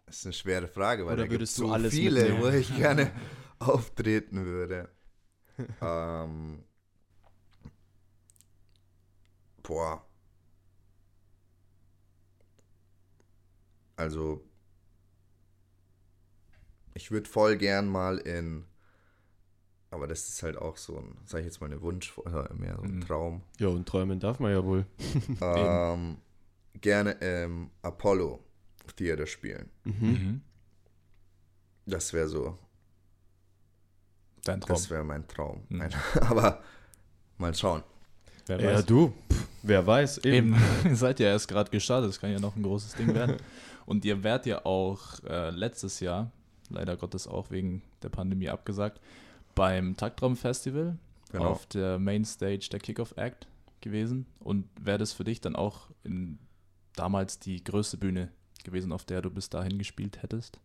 Das ist eine schwere Frage, weil Oder da gibt so alles viele, mitnehmen? wo ich gerne auftreten würde. ähm, boah. Also, ich würde voll gern mal in, aber das ist halt auch so ein, sag ich jetzt mal, eine Wunsch oder mehr so ein Mhm. Traum. Ja, und träumen darf man ja wohl. Ähm, gerne im Apollo Theater spielen. Mhm. Das wäre so, Dein Traum. das wäre mein Traum. Mhm. Nein, aber mal schauen. Wer Ja, weiß. du, pff, wer weiß, eben. Eben, ihr seid ja erst gerade gestartet, das kann ja noch ein großes Ding werden. Und ihr werdet ja auch äh, letztes Jahr, leider Gottes auch wegen der Pandemie abgesagt, beim Taktraum Festival Genau. auf der Mainstage der Kickoff Act gewesen. Und wäre das für dich dann auch in, damals die größte Bühne gewesen, auf der du bis dahin gespielt hättest?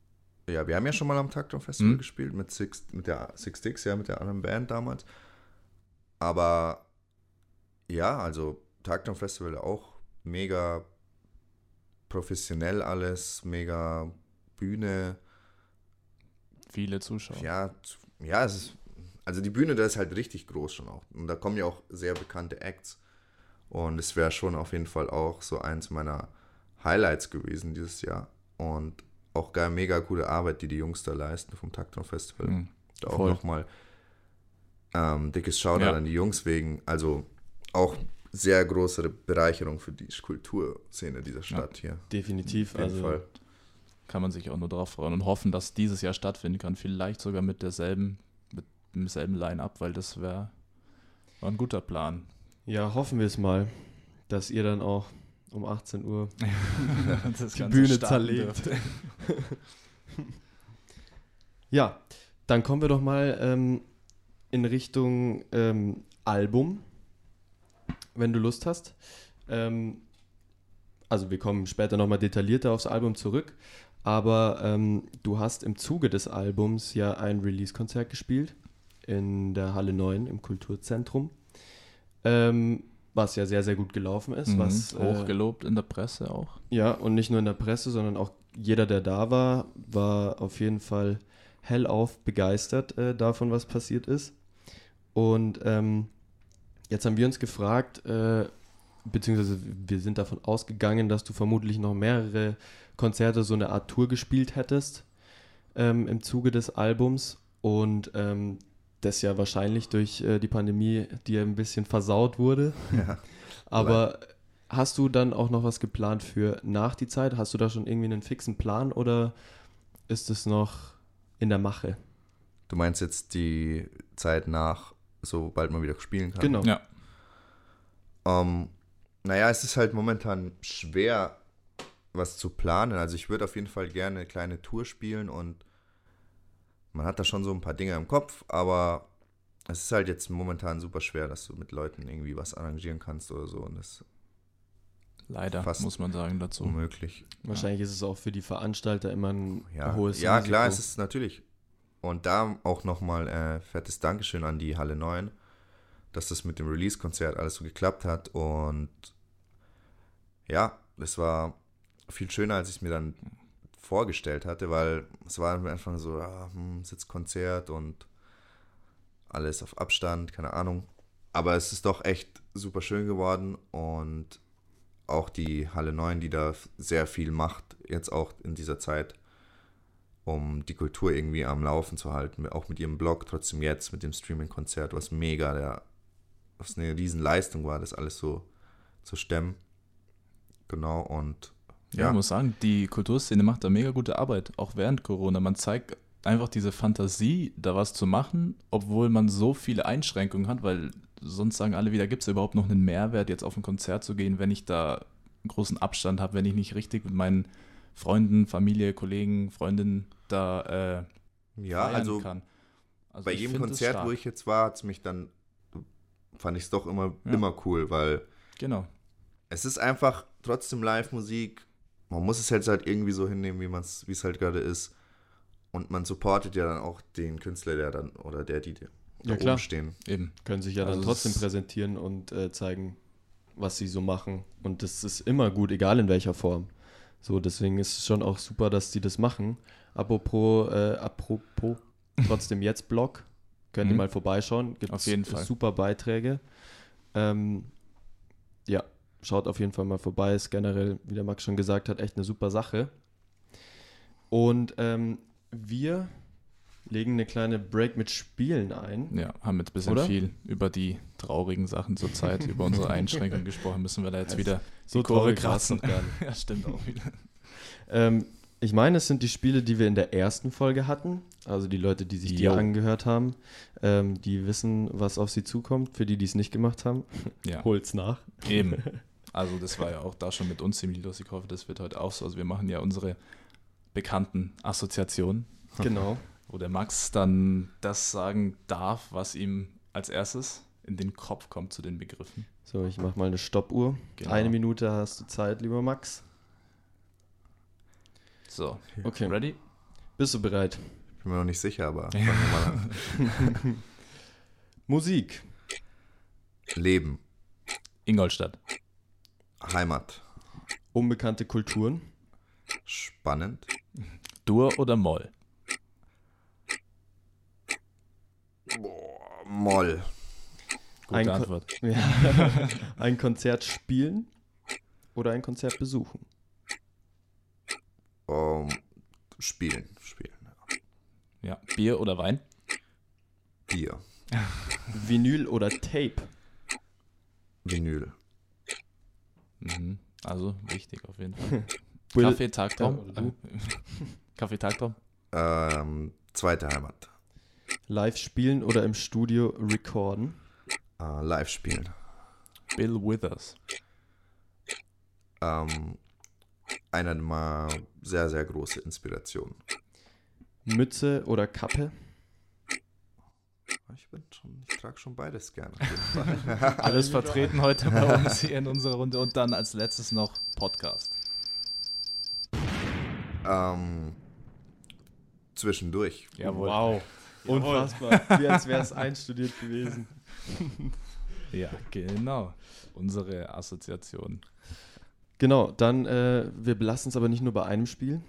Ja, wir haben ja schon mal am Taktraum Festival Mhm. gespielt mit Six, mit der Six Dicks, ja, mit der anderen Band damals. Aber ja, also Taktraum Festival auch mega professionell alles, mega Bühne. Viele Zuschauer. Ja, ja, es ist, also die Bühne, da ist halt richtig groß schon auch. Und da kommen ja auch sehr bekannte Acts. Und es wäre schon auf jeden Fall auch so eins meiner Highlights gewesen dieses Jahr. Und auch geil, mega gute Arbeit, die die Jungs da leisten vom Takton Festival. Mhm. Da auch nochmal ähm, dickes Shoutout Ja. an die Jungs wegen, also auch sehr große Bereicherung für die Kulturszene dieser Stadt hier. Definitiv. Auf jeden Also, Fall. Kann man sich auch nur darauf freuen und hoffen, dass dieses Jahr stattfinden kann. Vielleicht sogar mit derselben, mit demselben Line-Up, weil das wäre ein guter Plan. ja, hoffen wir es mal, dass ihr dann auch um 18 Uhr Die Ganze Bühne zerlegt. Ja, dann kommen wir doch mal ähm, in Richtung ähm, Album, wenn du Lust hast. Ähm, also wir kommen später nochmal detaillierter aufs Album zurück, aber ähm, du hast im Zuge des Albums ja ein Release-Konzert gespielt in der Halle 9 im Kulturzentrum, ähm, was ja sehr, sehr gut gelaufen ist. Mhm. Was, äh, Hochgelobt in der Presse auch. ja, und nicht nur in der Presse, sondern auch jeder, der da war, war auf jeden Fall hellauf begeistert äh, davon, was passiert ist. Und ähm, jetzt haben wir uns gefragt, äh, beziehungsweise wir sind davon ausgegangen, dass du vermutlich noch mehrere Konzerte, so eine Art Tour gespielt hättest ähm, im Zuge des Albums. Und ähm, das ja wahrscheinlich durch äh, die Pandemie dir ein bisschen versaut wurde. Ja. Aber hast du dann auch noch was geplant für nach die Zeit? Hast du da schon irgendwie einen fixen Plan oder ist es noch in der Mache? Du meinst jetzt die Zeit nach, sobald man wieder spielen kann? Genau. Ja. Ähm, naja, es ist halt momentan schwer, was zu planen. Also ich würde auf jeden Fall gerne eine kleine Tour spielen und man hat da schon so ein paar Dinge im Kopf, aber es ist halt jetzt momentan super schwer, dass du mit Leuten irgendwie was arrangieren kannst oder so und das ist Leider, Fast muss man sagen dazu. unmöglich. Wahrscheinlich ist es auch für die Veranstalter immer ein Ja, hohes ja Risiko. klar, es ist natürlich. Und da auch nochmal äh, fettes Dankeschön an die Halle 9, dass das mit dem Release-Konzert alles so geklappt hat. Und ja, es war viel schöner, als ich es mir dann vorgestellt hatte, weil es war am Anfang so, ah, hm, Sitzkonzert und alles auf Abstand, keine Ahnung. Aber es ist doch echt super schön geworden und auch die Halle 9, die da sehr viel macht, jetzt auch in dieser Zeit, um die Kultur irgendwie am Laufen zu halten, auch mit ihrem Blog, trotzdem jetzt mit dem Streaming-Konzert, was mega, der, was eine Riesenleistung war, das alles so zu stemmen. Genau, und ja, ich muss sagen, die Kulturszene macht da mega gute Arbeit, auch während Corona. Man zeigt einfach diese Fantasie, da was zu machen, obwohl man so viele Einschränkungen hat, weil sonst sagen alle wieder, gibt es überhaupt noch einen Mehrwert, jetzt auf ein Konzert zu gehen, wenn ich da einen großen Abstand habe, wenn ich nicht richtig mit meinen Freunden, Familie, Kollegen, Freundinnen da äh, ja, also, kann. Also bei jedem Konzert, wo ich jetzt war, hat es mich dann, fand ich es doch immer, ja. immer cool, weil genau. es ist einfach trotzdem Live-Musik. Man muss es jetzt halt irgendwie so hinnehmen, wie wie es halt gerade ist. Und man supportet ja dann auch den Künstler, der dann, oder der, die ja, klar. stehen. Eben. Können sich ja also dann trotzdem präsentieren und äh, zeigen, was sie so machen. Und das ist immer gut, egal in welcher Form. So, deswegen ist es schon auch super, dass die das machen. Apropos, äh, apropos, trotzdem jetzt Blog. Könnt ihr mhm. mal vorbeischauen. Gibt auf jeden Fall. super Beiträge. Ähm, ja, schaut auf jeden Fall mal vorbei. Ist generell, wie der Max schon gesagt hat, echt eine super Sache. Und ähm, wir legen eine kleine Break mit Spielen ein. Ja, haben jetzt ein bisschen Oder? viel über die traurigen Sachen zur Zeit, über unsere Einschränkungen gesprochen. Müssen wir da jetzt wieder so traurig kratzen. ja, stimmt auch wieder. Ähm, ich meine, es sind die Spiele, die wir in der ersten Folge hatten. Also die Leute, die sich die angehört haben, ähm, die wissen, was auf sie zukommt. Für die, die es nicht gemacht haben, ja. holt's nach. Eben. Also das war ja auch da schon mit uns ziemlich lustig. Ich hoffe, das wird heute auch so. Also wir machen ja unsere bekannten Assoziationen. Genau. Wo der Max dann das sagen darf, was ihm als erstes in den Kopf kommt zu den Begriffen. So, ich mache mal eine Stoppuhr. Genau. Eine Minute hast du Zeit, lieber Max. So, okay. Ready? Bist du bereit? Ich bin mir noch nicht sicher, aber fangen wir mal an. Musik. Leben. Ingolstadt. Heimat. Unbekannte Kulturen. Spannend. Dur oder Moll? Moll. Gute ein Antwort. Ko ja. ein Konzert spielen oder ein Konzert besuchen? Um, spielen, spielen. Ja. ja. Bier oder Wein? Bier. Vinyl oder Tape? Vinyl. Mhm. Also wichtig auf jeden Fall. Kaffee, Tagtraum? Kaffee, Tagtraum? Ähm, zweite Heimat. Live spielen oder im Studio recorden? Uh, live spielen. Bill Withers. Ähm, eine mal sehr, sehr große Inspiration. Mütze oder Kappe? Ich bin schon, ich trage schon beides gerne. Alles vertreten heute bei uns hier in unserer Runde und dann als letztes noch Podcast. Ähm, zwischendurch. Jawohl. Wow. Unfassbar. Wie als wäre es einstudiert gewesen. ja, genau. Unsere Assoziation. Genau, dann, äh, wir belassen es aber nicht nur bei einem Spiel.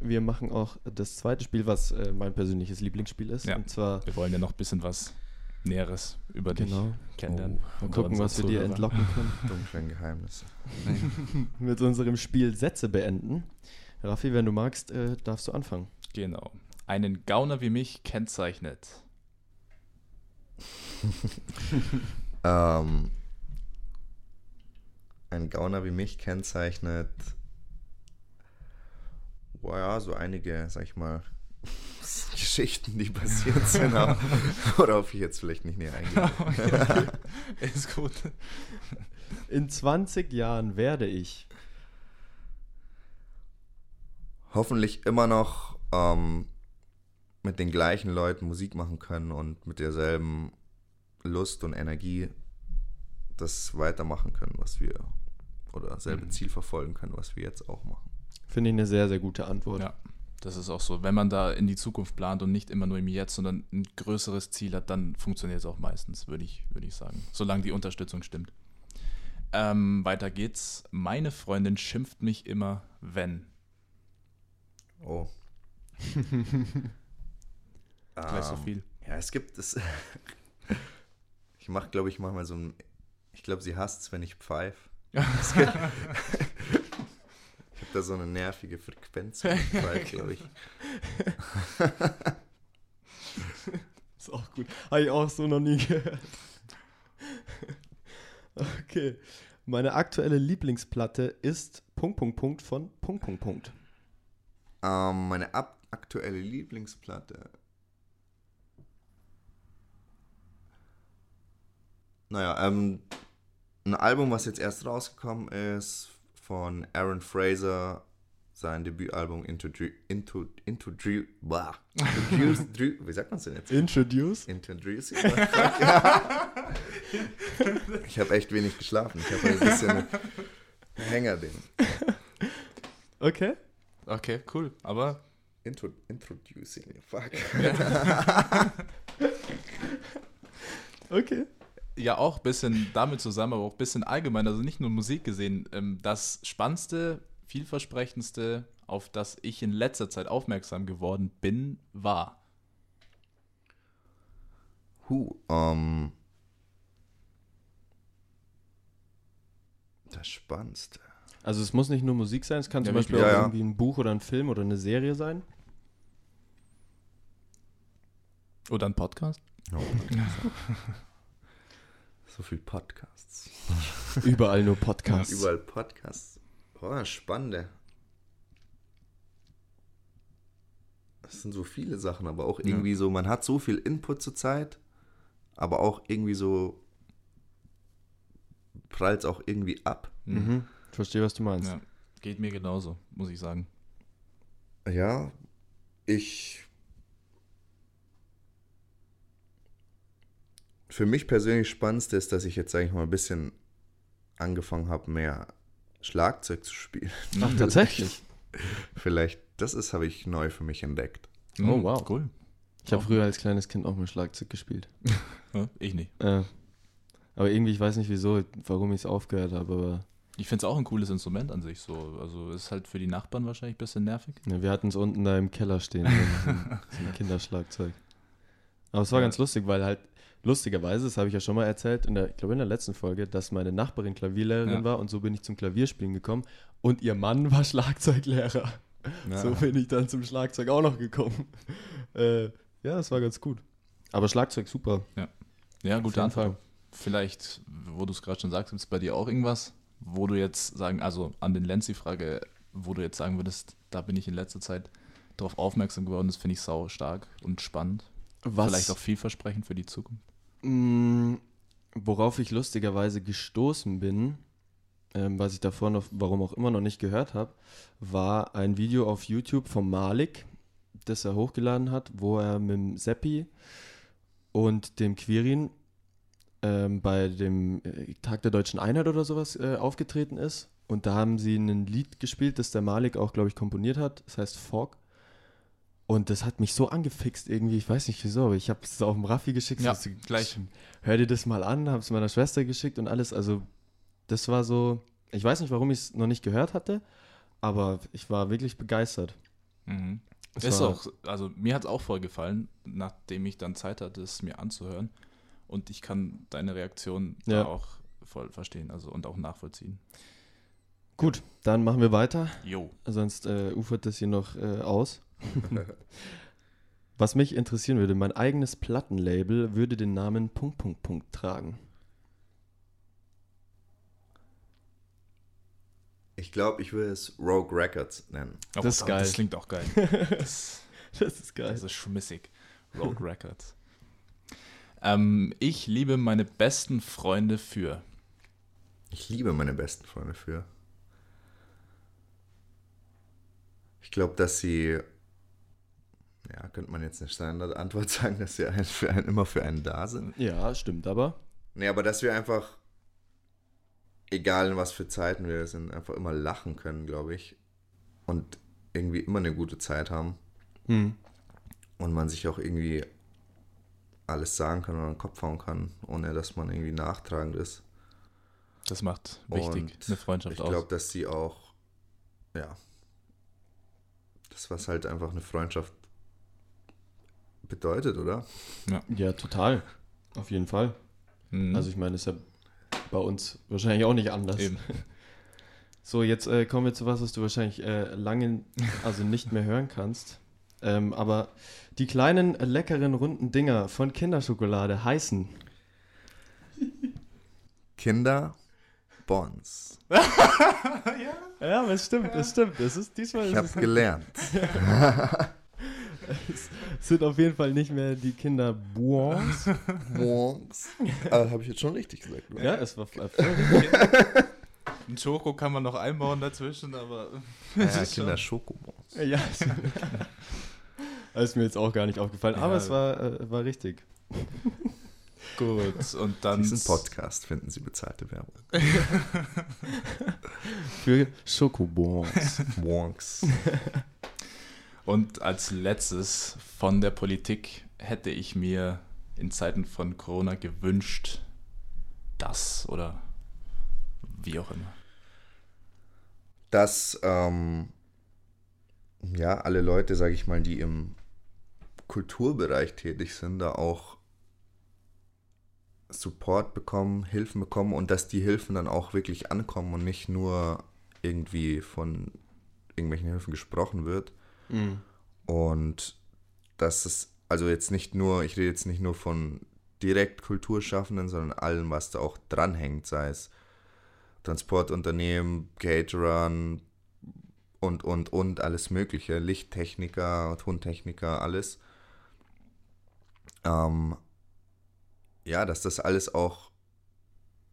Wir machen auch das zweite Spiel, was äh, mein persönliches Lieblingsspiel ist. Ja, und zwar, wir wollen ja noch ein bisschen was Näheres über genau. dich kennenlernen. Oh. Mal gucken, was wir dir entlocken können. Dunklen Geheimnisse. Mit unserem Spiel Sätze beenden. Raffi, wenn du magst, äh, darfst du anfangen. Genau. Einen Gauner wie mich kennzeichnet. ähm, ein Gauner wie mich kennzeichnet, boah, ja, so einige, sag ich mal, Geschichten, die passiert sind, worauf ich jetzt vielleicht nicht näher eingehe. Ist gut. In 20 Jahren werde ich hoffentlich immer noch ähm, mit den gleichen Leuten Musik machen können und mit derselben Lust und Energie das weitermachen können, was wir oder dasselbe mhm. Ziel verfolgen können, was wir jetzt auch machen. Finde ich eine sehr, sehr gute Antwort. Ja, das ist auch so. Wenn man da in die Zukunft plant und nicht immer nur im Jetzt, sondern ein größeres Ziel hat, dann funktioniert es auch meistens, würde ich, würd ich sagen. Solange die Unterstützung stimmt. Ähm, weiter geht's. Meine Freundin schimpft mich immer, wenn. Oh. Gleich so ähm, viel. Ja, es gibt es. ich mache, glaube ich, manchmal so ein Ich glaube, sie hasst es, wenn ich pfeife. Ich habe da so eine nervige Frequenz, glaube ich. Ist auch gut. Habe ich auch so noch nie gehört. Okay. Meine aktuelle Lieblingsplatte ist Punkt, Punkt, Punkt von Punkt, Punkt, Punkt. Ähm, meine aktuelle Lieblingsplatte. Naja, ähm, ein Album, was jetzt erst rausgekommen ist, von Aaron Fraser, sein Debütalbum Into Dre- Into Into Dre- bah, Introduce, wie sagt man es denn jetzt? Introduce? Introducing? What the fuck? Ja. Ich habe echt wenig geschlafen. Ich habe ein bisschen ein Hängerding. Okay. Okay, cool. Aber Intro, introducing, fuck. Okay. Ja auch ein bisschen damit zusammen, aber auch ein bisschen allgemein, also nicht nur Musik gesehen, ähm, das spannendste, vielversprechendste, auf das ich in letzter Zeit aufmerksam geworden bin, war. Huh, ähm. Das Spannendste. Also es muss nicht nur Musik sein, es kann Ja, zum Beispiel wirklich. auch Ja, ja. irgendwie ein Buch oder ein Film oder eine Serie sein. Oder ein Podcast? So viel Podcasts. Überall nur Podcasts. Überall Podcasts. Oh, spannende. Das sind so viele Sachen, aber auch irgendwie so, man hat so viel Input zur Zeit, aber auch irgendwie so prallt es auch irgendwie ab. Mhm. Ich verstehe, was du meinst. Ja, geht mir genauso, muss ich sagen. Ja, ich. Für mich persönlich spannendste ist, dass ich jetzt, sage ich mal, ein bisschen angefangen habe, mehr Schlagzeug zu spielen. Ach, tatsächlich. Vielleicht, das ist, habe ich neu für mich entdeckt. Oh, Mhm, wow. Cool. Ich habe früher als kleines Kind auch mal Schlagzeug gespielt. Ich nicht. Äh, aber irgendwie, ich weiß nicht wieso, warum ich es aufgehört habe, aber Ich finde es auch ein cooles Instrument an sich so. Also ist halt für die Nachbarn wahrscheinlich ein bisschen nervig. ja, wir hatten es unten da im Keller stehen, so ein, so ein Kinderschlagzeug. Aber es war Ja. ganz lustig, weil halt, lustigerweise, das habe ich ja schon mal erzählt, in der, ich glaube in der letzten Folge, dass meine Nachbarin Klavierlehrerin Ja. war und so bin ich zum Klavierspielen gekommen und ihr Mann war Schlagzeuglehrer. So bin ich dann zum Schlagzeug auch noch gekommen. äh, ja, das war ganz gut. Aber Schlagzeug super. Ja, Auf gute jeden Antwort. Fall. Vielleicht, wo du es gerade schon sagst, ist bei dir auch irgendwas, wo du jetzt sagen, also an den Lenz die Frage, wo du jetzt sagen würdest, da bin ich in letzter Zeit darauf aufmerksam geworden, das finde ich sau stark und spannend. Was, Vielleicht auch vielversprechend für die Zukunft. Mh, worauf ich lustigerweise gestoßen bin, ähm, was ich davor noch, warum auch immer noch nicht gehört habe, war ein Video auf YouTube von Malik, das er hochgeladen hat, wo er mit dem Seppi und dem Quirin ähm, bei dem äh, Tag der Deutschen Einheit oder sowas äh, aufgetreten ist. Und da haben sie ein Lied gespielt, das der Malik auch, glaube ich, komponiert hat. Das heißt Fog. Und das hat mich so angefixt irgendwie. Ich weiß nicht wieso, aber ich habe es auf dem Raffi geschickt. Ja, so, gleich. Hör dir das mal an, habe es meiner Schwester geschickt und alles. Also, das war so. Ich weiß nicht, warum ich es noch nicht gehört hatte, aber ich war wirklich begeistert. Mhm. Es ist auch, also mir hat es auch voll gefallen, nachdem ich dann Zeit hatte, es mir anzuhören. Und ich kann deine Reaktion Ja. da auch voll verstehen also und auch nachvollziehen. Gut, dann machen wir weiter. Jo. Sonst äh, ufert das hier noch äh, aus. Was mich interessieren würde, mein eigenes Plattenlabel würde den Namen Punkt, Punkt, Punkt tragen. Ich glaube, ich würde es Rogue Records nennen. Oh, Das ist geil. Das klingt auch geil. Das, Das ist geil. das ist schmissig. Rogue Records. Ähm, ich liebe meine besten Freunde für. Ich liebe meine besten Freunde für. Ich glaube, dass sie, ja, könnte man jetzt eine Standardantwort sagen, dass sie ein, für einen, immer für einen da sind. ja, stimmt aber. Nee, aber dass wir einfach, egal in was für Zeiten wir sind, einfach immer lachen können, glaube ich. Und irgendwie immer eine gute Zeit haben. Hm. Und man sich auch irgendwie alles sagen kann oder den Kopf hauen kann, ohne dass man irgendwie nachtragend ist. Das macht wichtig, Und eine Freundschaft Ich aus. glaube, dass sie auch, ja, das was halt einfach eine Freundschaft bedeutet, oder? Ja, total. Auf jeden Fall. Mhm. Also ich meine, es ist ja bei uns wahrscheinlich auch nicht anders. Eben. So, jetzt äh, kommen wir zu was, was du wahrscheinlich äh, lange, also nicht mehr hören kannst. Ähm, aber die kleinen, äh, leckeren, runden Dinger von Kinderschokolade heißen. Kinder Bons. Ja, aber es stimmt, es stimmt. Es ist diesmal Ich habe gelernt. sind auf jeden Fall nicht mehr die Kinder Bons. Bons. Aber habe ich jetzt schon richtig gesagt. oder? Ja, es war äh, voll richtig. Ein Schoko kann man noch einbauen dazwischen, aber. Ja, Kinder Schokobons. Ja, ist, ist mir jetzt auch gar nicht aufgefallen, aber Ja. es war, äh, war richtig. Gut, und dann. Diesen Podcast finden Sie bezahlte Werbung. Für Schokobons. Wonks. Und als letztes von der Politik hätte ich mir in Zeiten von Corona gewünscht, das oder wie auch immer. Dass ähm, ja alle Leute, sage ich mal, die im Kulturbereich tätig sind, da auch Support bekommen, Hilfen bekommen und dass die Hilfen dann auch wirklich ankommen und nicht nur irgendwie von irgendwelchen Hilfen gesprochen wird. Mhm. Und dass es, also jetzt nicht nur, ich rede jetzt nicht nur von direkt Kulturschaffenden, sondern allem, was da auch dranhängt, sei es Transportunternehmen, Caterern und, und, und, alles Mögliche, Lichttechniker, Tontechniker, alles. Ähm, ja, dass das alles auch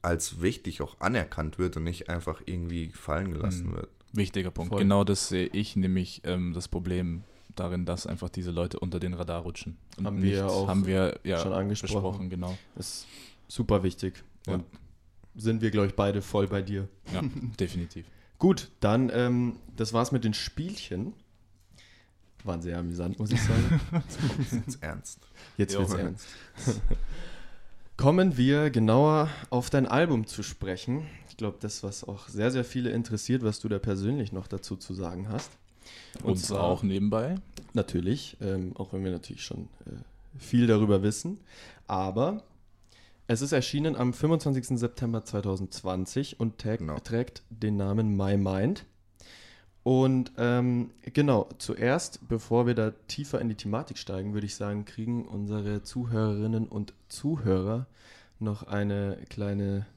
als wichtig auch anerkannt wird und nicht einfach irgendwie fallen gelassen Mhm. wird. Wichtiger Punkt. Voll. Genau das sehe ich nämlich ähm, das Problem darin, dass einfach diese Leute unter den Radar rutschen. Und Haben wir auch haben wir ja schon angesprochen. besprochen, genau. Das ist super wichtig. Ja. Und sind wir, glaube ich, beide voll bei dir. Ja, definitiv. Gut, dann, ähm, das war's mit den Spielchen. Waren sehr amüsant, muss ich sagen. Jetzt ernst. Jetzt wird's ernst. Kommen wir genauer auf dein Album zu sprechen. Ich glaube, das, was auch sehr, sehr viele interessiert, was du da persönlich noch dazu zu sagen hast. Und Und zwar- auch nebenbei. Natürlich, ähm, auch wenn wir natürlich schon äh, viel darüber wissen. Aber es ist erschienen am 25. September 2020 und tag, Genau. trägt den Namen My Mind. Und ähm, genau, zuerst, bevor wir da tiefer in die Thematik steigen, würde ich sagen, kriegen unsere Zuhörerinnen und Zuhörer noch eine kleine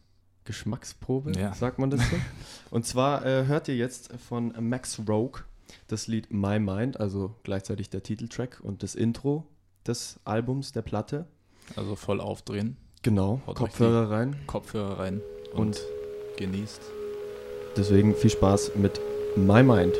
Geschmacksprobe, Ja. sagt man das so? und zwar äh, hört ihr jetzt von Max Rogue das Lied My Mind, also gleichzeitig der Titeltrack und das Intro des Albums, der Platte. Also voll aufdrehen, Genau, Haut Kopfhörer rein Kopfhörer rein und, und genießt. deswegen viel Spaß mit My Mind.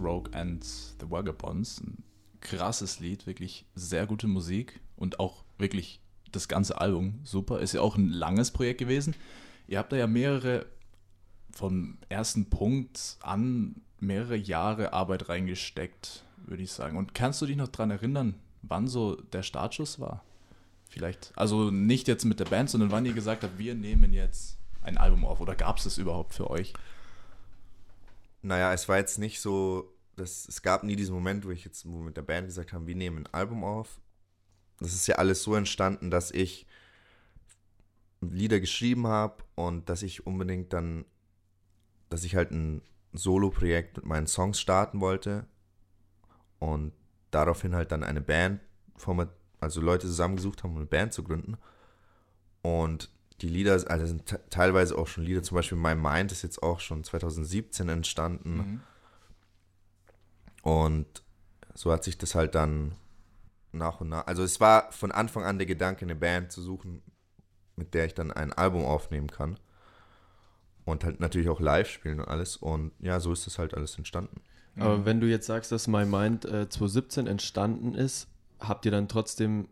Rogue and the Vagabonds. Ein krasses Lied, wirklich sehr gute Musik und auch wirklich das ganze Album super. Ist ja auch ein langes Projekt gewesen. Ihr habt da ja mehrere, vom ersten Punkt an, mehrere Jahre Arbeit reingesteckt, würde ich sagen. Und kannst du dich noch daran erinnern, wann so der Startschuss war? Vielleicht, also nicht jetzt mit der Band, sondern wann ihr gesagt habt, wir nehmen jetzt ein Album auf. Oder gab es das überhaupt für euch? Naja, es war jetzt nicht so, dass, es gab nie diesen Moment, wo ich jetzt wo mit der Band gesagt haben, wir nehmen ein Album auf. Das ist ja alles so entstanden, dass ich Lieder geschrieben habe und dass ich unbedingt dann, dass ich halt ein Solo-Projekt mit meinen Songs starten wollte und daraufhin halt dann eine Band, also Leute zusammengesucht haben, um eine Band zu gründen. Und die Lieder, also sind te- teilweise auch schon Lieder, zum Beispiel My Mind ist jetzt auch schon 2017 entstanden. Mhm. Und so hat sich das halt dann nach und nach. Also es war von Anfang an der Gedanke, eine Band zu suchen, mit der ich dann ein Album aufnehmen kann. Und halt natürlich auch live spielen und alles. Und ja, so ist das halt alles entstanden. Aber wenn du jetzt sagst, dass My Mind äh, 2017 entstanden ist, habt ihr dann trotzdem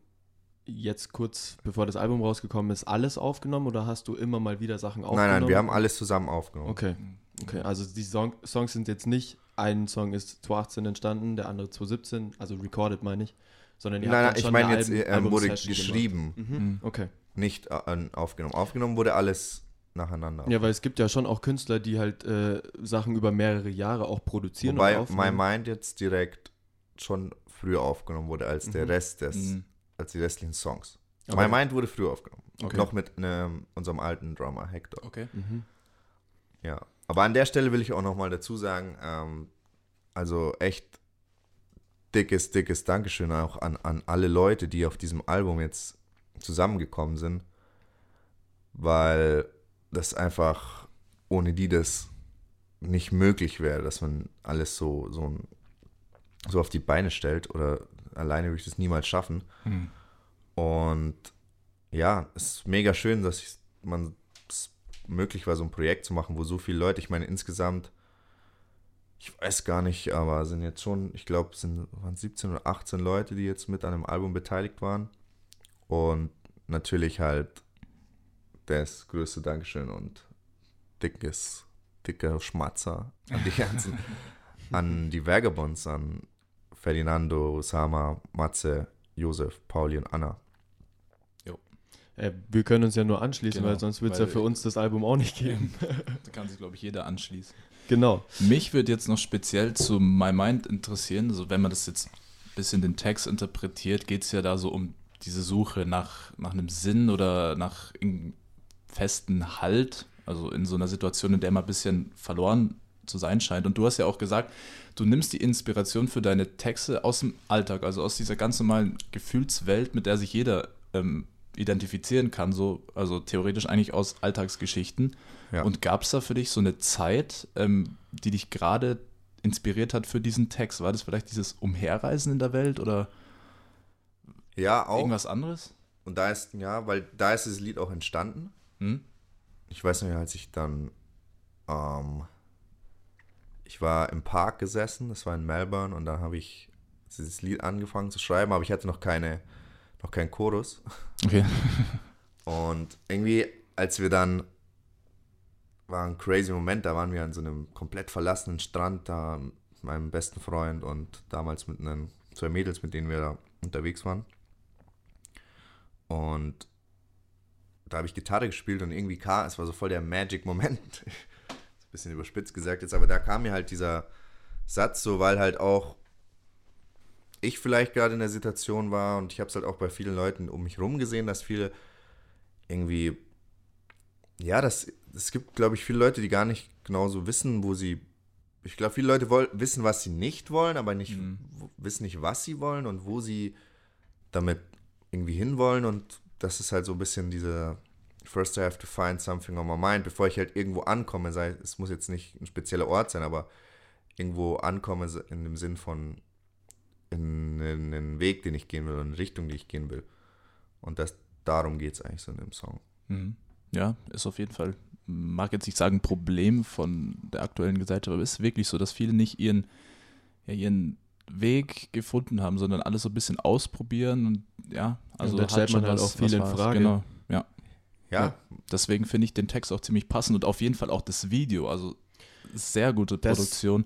jetzt kurz bevor das Album rausgekommen ist, alles aufgenommen oder hast du immer mal wieder Sachen aufgenommen? Nein, nein, wir haben alles zusammen aufgenommen. Okay, okay. Also die Song Songs sind jetzt nicht, ein Song ist 2018 entstanden, der andere 2017, also recorded meine ich, sondern ihr Nein, nein, ich meine eine jetzt, Album- er wurde geschrieben. Mhm. Mhm. Okay. nicht äh, aufgenommen. Aufgenommen wurde alles nacheinander. Ja, weil es gibt ja schon auch Künstler, die halt äh, Sachen über mehrere Jahre auch produzieren Wobei My. Mind jetzt direkt schon früher aufgenommen wurde als der Mhm. Rest des, Mhm. Als die restlichen Songs. Aber- My Mind wurde früher aufgenommen. Okay. Noch mit ähm, unserem alten Drummer Hector. Okay. Mhm. Ja. Aber an der Stelle will ich auch nochmal dazu sagen, ähm, also echt dickes, dickes Dankeschön auch an, an alle Leute, die auf diesem Album jetzt zusammengekommen sind, weil das einfach ohne die das nicht möglich wäre, dass man alles so, so, so auf die Beine stellt oder alleine würde ich das niemals schaffen. Mhm. Und ja, es ist mega schön, dass ich, man es möglich war, so ein Projekt zu machen, wo so viele Leute, ich meine insgesamt, ich weiß gar nicht, aber sind jetzt schon, ich glaube, es sind waren 17 oder 18 Leute, die jetzt mit an dem Album beteiligt waren. Und natürlich halt das größte Dankeschön und dickes, dicker Schmatzer an die ganzen, an die Vagabonds, an Ferdinando, Sama, Matze, Josef, Pauli und Anna. Äh, wir können uns ja nur anschließen, Genau, weil sonst wird es ja für uns das Album auch nicht geben. Da kann sich, glaube ich, jeder anschließen. genau. Mich würde jetzt noch speziell zu My Mind interessieren, also wenn man das jetzt ein bisschen den Text interpretiert, geht es ja da so um diese Suche nach, nach einem Sinn oder nach festen Halt, also in so einer Situation, in der man ein bisschen verloren zu sein scheint. Und du hast ja auch gesagt, du nimmst die Inspiration für deine Texte aus dem Alltag, also aus dieser ganz normalen Gefühlswelt, mit der sich jeder ähm, identifizieren kann, so, also theoretisch eigentlich aus Alltagsgeschichten. Ja. Und gab es da für dich so eine Zeit, ähm, die dich gerade inspiriert hat für diesen Text? War das vielleicht dieses Umherreisen in der Welt oder Ja, auch. irgendwas anderes? Und da ist, ja, weil da ist das Lied auch entstanden. Hm? Ich weiß nicht, als ich dann, ähm, ich war im Park gesessen, das war in Melbourne, und dann habe ich dieses Lied angefangen zu schreiben, aber ich hatte noch keine, noch keinen Chorus. Okay. Und irgendwie, als wir dann, war ein crazy Moment, da waren wir an so einem komplett verlassenen Strand, da mit meinem besten Freund und damals mit einen, zwei Mädels, mit denen wir da unterwegs waren. Und da habe ich Gitarre gespielt und irgendwie kam, es war so voll der Magic-Moment. Bisschen überspitzt gesagt jetzt, aber da kam mir halt dieser Satz so, weil halt auch ich vielleicht gerade in der Situation war und ich habe es halt auch bei vielen Leuten um mich rum gesehen, dass viele irgendwie, ja, das, es gibt, glaube ich, viele Leute, die gar nicht genauso wissen, wo sie, ich glaube, viele Leute woll, wissen, was sie nicht wollen, aber nicht, Mhm. wissen nicht, was sie wollen und wo sie damit irgendwie hinwollen und das ist halt so ein bisschen diese First I have to find something on my mind, bevor ich halt irgendwo ankomme, sei es muss jetzt nicht ein spezieller Ort sein, aber irgendwo ankomme in dem Sinn von in, in den Weg, den ich gehen will, in die Richtung, die ich gehen will. Und das, darum geht es eigentlich so in dem Song. Mhm. Ja, ist auf jeden Fall, mag jetzt nicht sagen, ein Problem von der aktuellen Gesellschaft, aber es ist wirklich so, dass viele nicht ihren, ja, ihren Weg gefunden haben, sondern alles so ein bisschen ausprobieren und ja, also dann stellt man halt auch viel in. Frage. Genau, ja. Deswegen finde ich den Text auch ziemlich passend und auf jeden Fall auch das Video, also sehr gute Das- Produktion,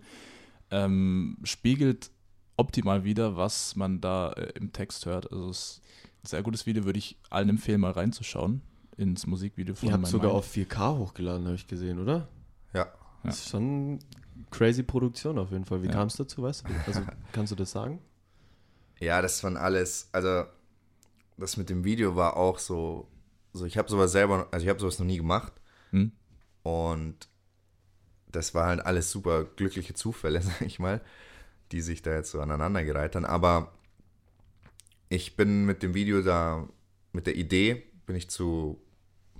ähm, spiegelt optimal wieder, was man da äh, im Text hört. Also es ist ein sehr gutes Video, würde ich allen empfehlen, mal reinzuschauen ins Musikvideo von Ihr habt sogar Mind. auf 4K hochgeladen, habe ich gesehen, oder? ja. Ja. Das ist schon crazy Produktion auf jeden Fall. Wie Ja. kam es dazu, weißt du? Also kannst du das sagen? Ja, das waren alles, also das mit dem Video war auch so, so ich habe sowas selber, also ich habe sowas noch nie gemacht Hm? und das war halt alles super glückliche Zufälle, sag ich mal, die sich da jetzt so aneinandergereiht haben, aber ich bin mit dem Video da, mit der Idee, bin ich zu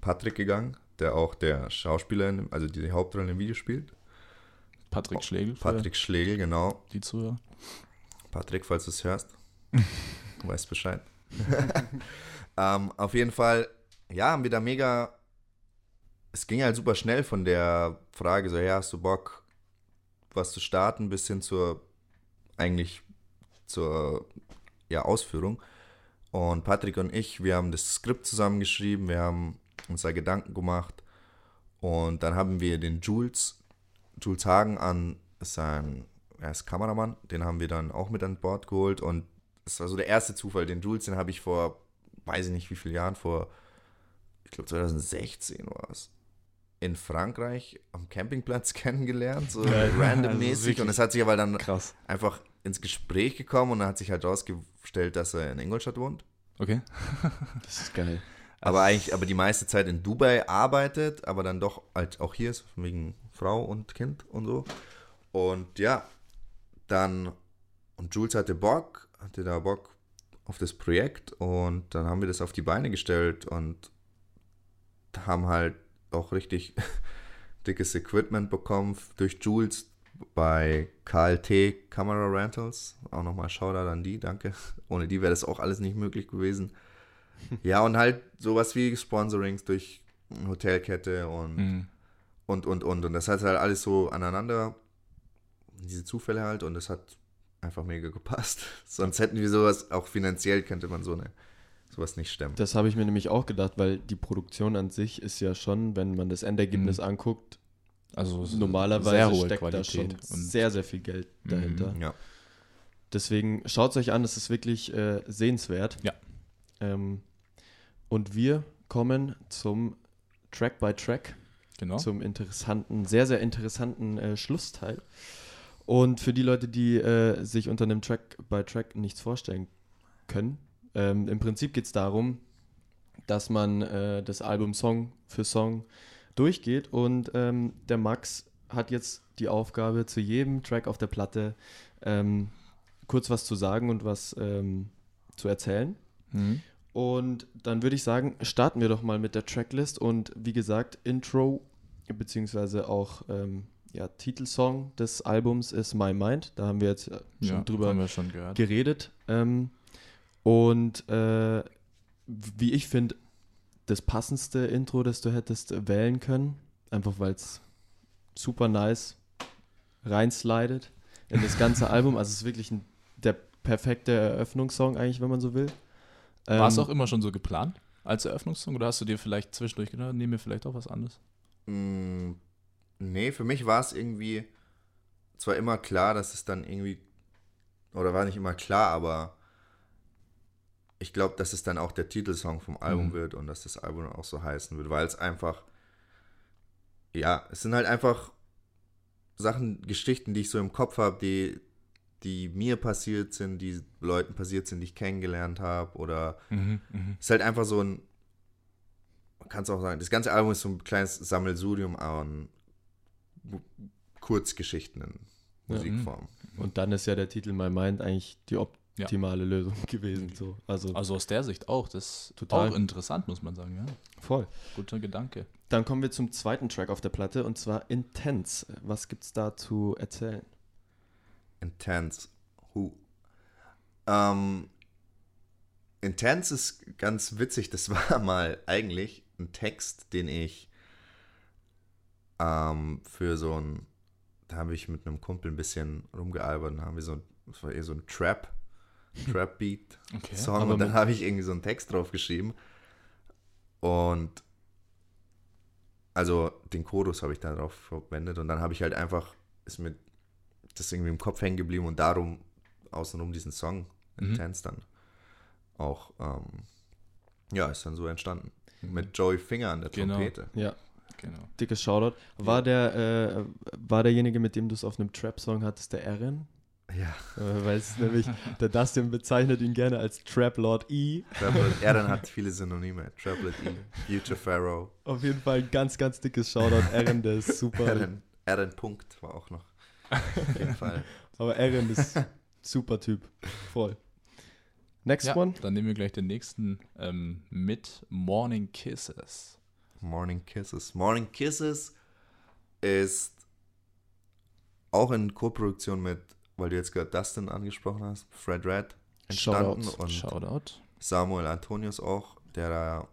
Patrick gegangen, der auch der Schauspieler, in, dem- also die Hauptrolle im Video spielt. Patrick Schlegel für Patrick Schlegel, genau. die Zuhörer. Patrick, falls du es hörst, du weißt Bescheid. ähm, auf jeden Fall, ja, haben wir da mega. Es ging halt super schnell von der Frage, so, ja, hast du Bock, was zu starten, bis hin zur, eigentlich zur, ja, Ausführung. Und Patrick und ich, wir haben das Skript zusammengeschrieben, wir haben uns da Gedanken gemacht. Und dann haben wir den Jules, Jules Hagen an, ist ein, er ist Kameramann, den haben wir dann auch mit an Bord geholt. Und es war so der erste Zufall, den Jules, den habe ich vor, weiß ich nicht wie viele Jahren, vor, ich glaube 2016 war es, in Frankreich am Campingplatz kennengelernt, so Ja, randommäßig. also und es hat sich aber dann Krass. einfach ins Gespräch gekommen und dann hat sich halt rausgestellt, dass er in Ingolstadt wohnt. Okay. Das ist geil. Aber eigentlich, aber die meiste Zeit in Dubai arbeitet, aber dann doch halt auch hier ist, wegen Frau und Kind und so. Und ja, dann, und Jules hatte Bock, hatte da Bock auf das Projekt und dann haben wir das auf die Beine gestellt und haben halt auch richtig dickes Equipment bekommen durch Jules bei KLT Camera Rentals. Auch nochmal Shoutout an die, danke. Ohne die wäre das auch alles nicht möglich gewesen. Ja, und halt sowas wie Sponsorings durch Hotelkette und, Mhm. und, und, und. Und das hat halt alles so aneinander, diese Zufälle halt und es hat einfach mega gepasst. Sonst hätten wir sowas, auch finanziell könnte man so eine, sowas nicht stemmen. Das habe ich mir nämlich auch gedacht, weil die Produktion an sich ist ja schon, wenn man das Endergebnis Mhm. anguckt, Also normalerweise sehr hohe steckt da Qualität schon und sehr, sehr viel Geld Mhm. dahinter. Ja. Deswegen schaut es euch an, es ist wirklich äh, sehenswert. Ja. Ähm, und wir kommen zum Track by Track, genau. zum interessanten, sehr, sehr interessanten äh, Schlussteil. Und für die Leute, die äh, sich unter einem Track by Track nichts vorstellen können, ähm, im Prinzip geht es darum, dass man äh, das Album Song für Song durchgeht und ähm, der Max hat jetzt die Aufgabe, zu jedem Track auf der Platte ähm, kurz was zu sagen und was ähm, zu erzählen. Mhm. Und dann würde ich sagen, starten wir doch mal mit der Tracklist und wie gesagt, Intro beziehungsweise auch ähm, ja, Titelsong des Albums ist My Mind. Da haben wir jetzt äh, schon Ja, drüber wir schon geredet. Ähm, und äh, wie ich finde, das passendste Intro, das du hättest wählen können, einfach weil es super nice reinslidet in das ganze Album. Also es ist wirklich ein, der perfekte Eröffnungssong eigentlich, wenn man so will. War es Ähm, auch immer schon so geplant als Eröffnungssong oder hast du dir vielleicht zwischendurch gedacht, nehmen wir vielleicht auch was anderes? Mm, nee, für mich war es irgendwie zwar immer klar, dass es dann irgendwie, oder war nicht immer klar, aber ich glaube, dass es dann auch der Titelsong vom Album Mhm. wird und dass das Album auch so heißen wird, weil es einfach, ja, es sind halt einfach Sachen, Geschichten, die ich so im Kopf habe, die, die mir passiert sind, die Leuten passiert sind, die ich kennengelernt habe oder Mhm, es ist halt einfach so ein, man kann es auch sagen, das ganze Album ist so ein kleines Sammelsurium an Kurzgeschichten in Ja. Musikform. Und dann ist ja der Titel My Mind eigentlich die optimale Lösung gewesen. So. Also, Also aus der Sicht auch. Das ist Total. auch interessant, muss man sagen. Ja. voll. Guter Gedanke. Dann kommen wir zum zweiten Track auf der Platte und zwar Intense. Was gibt's da zu erzählen? Intense. Who? Ähm, Intense ist ganz witzig. Das war mal eigentlich ein Text, den ich ähm, für so ein, da habe ich mit einem Kumpel ein bisschen rumgealbert. Da haben wir so ein, das war eher so ein Trap, Trap-Beat. Okay. Song und dann habe ich irgendwie so einen Text drauf geschrieben. Und also den Chorus habe ich da drauf verwendet und dann habe ich halt einfach, ist mir das irgendwie im Kopf hängen geblieben und darum außenrum diesen Song Mhm. Intense dann auch, ähm, ja, ist dann so entstanden. Mit Joey Finger an der Genau. Trompete. Ja, Genau. dickes Shoutout. War, der, äh, war derjenige, mit dem du es auf einem Trap-Song hattest, der Erin? Ja, Äh, weil es nämlich, der Dustin bezeichnet ihn gerne als Trap Lord E. Traplet, Aaron hat viele Synonyme. Traplet E, Future Pharaoh, Auf jeden Fall ein ganz, ganz dickes Shoutout. Erin, der ist super. Aaron, Aaron Punkt war auch noch. Auf jeden Fall. Aber Erin ist super Typ. Voll. Next Ja, one. dann nehmen wir gleich den nächsten ähm, mit Morning Kisses. Morning Kisses. Morning Kisses ist auch in Koproduktion mit, weil du jetzt gerade Dustin angesprochen hast, Fred Red entstanden Shoutout. und Shoutout. Samuel Antonius auch, der da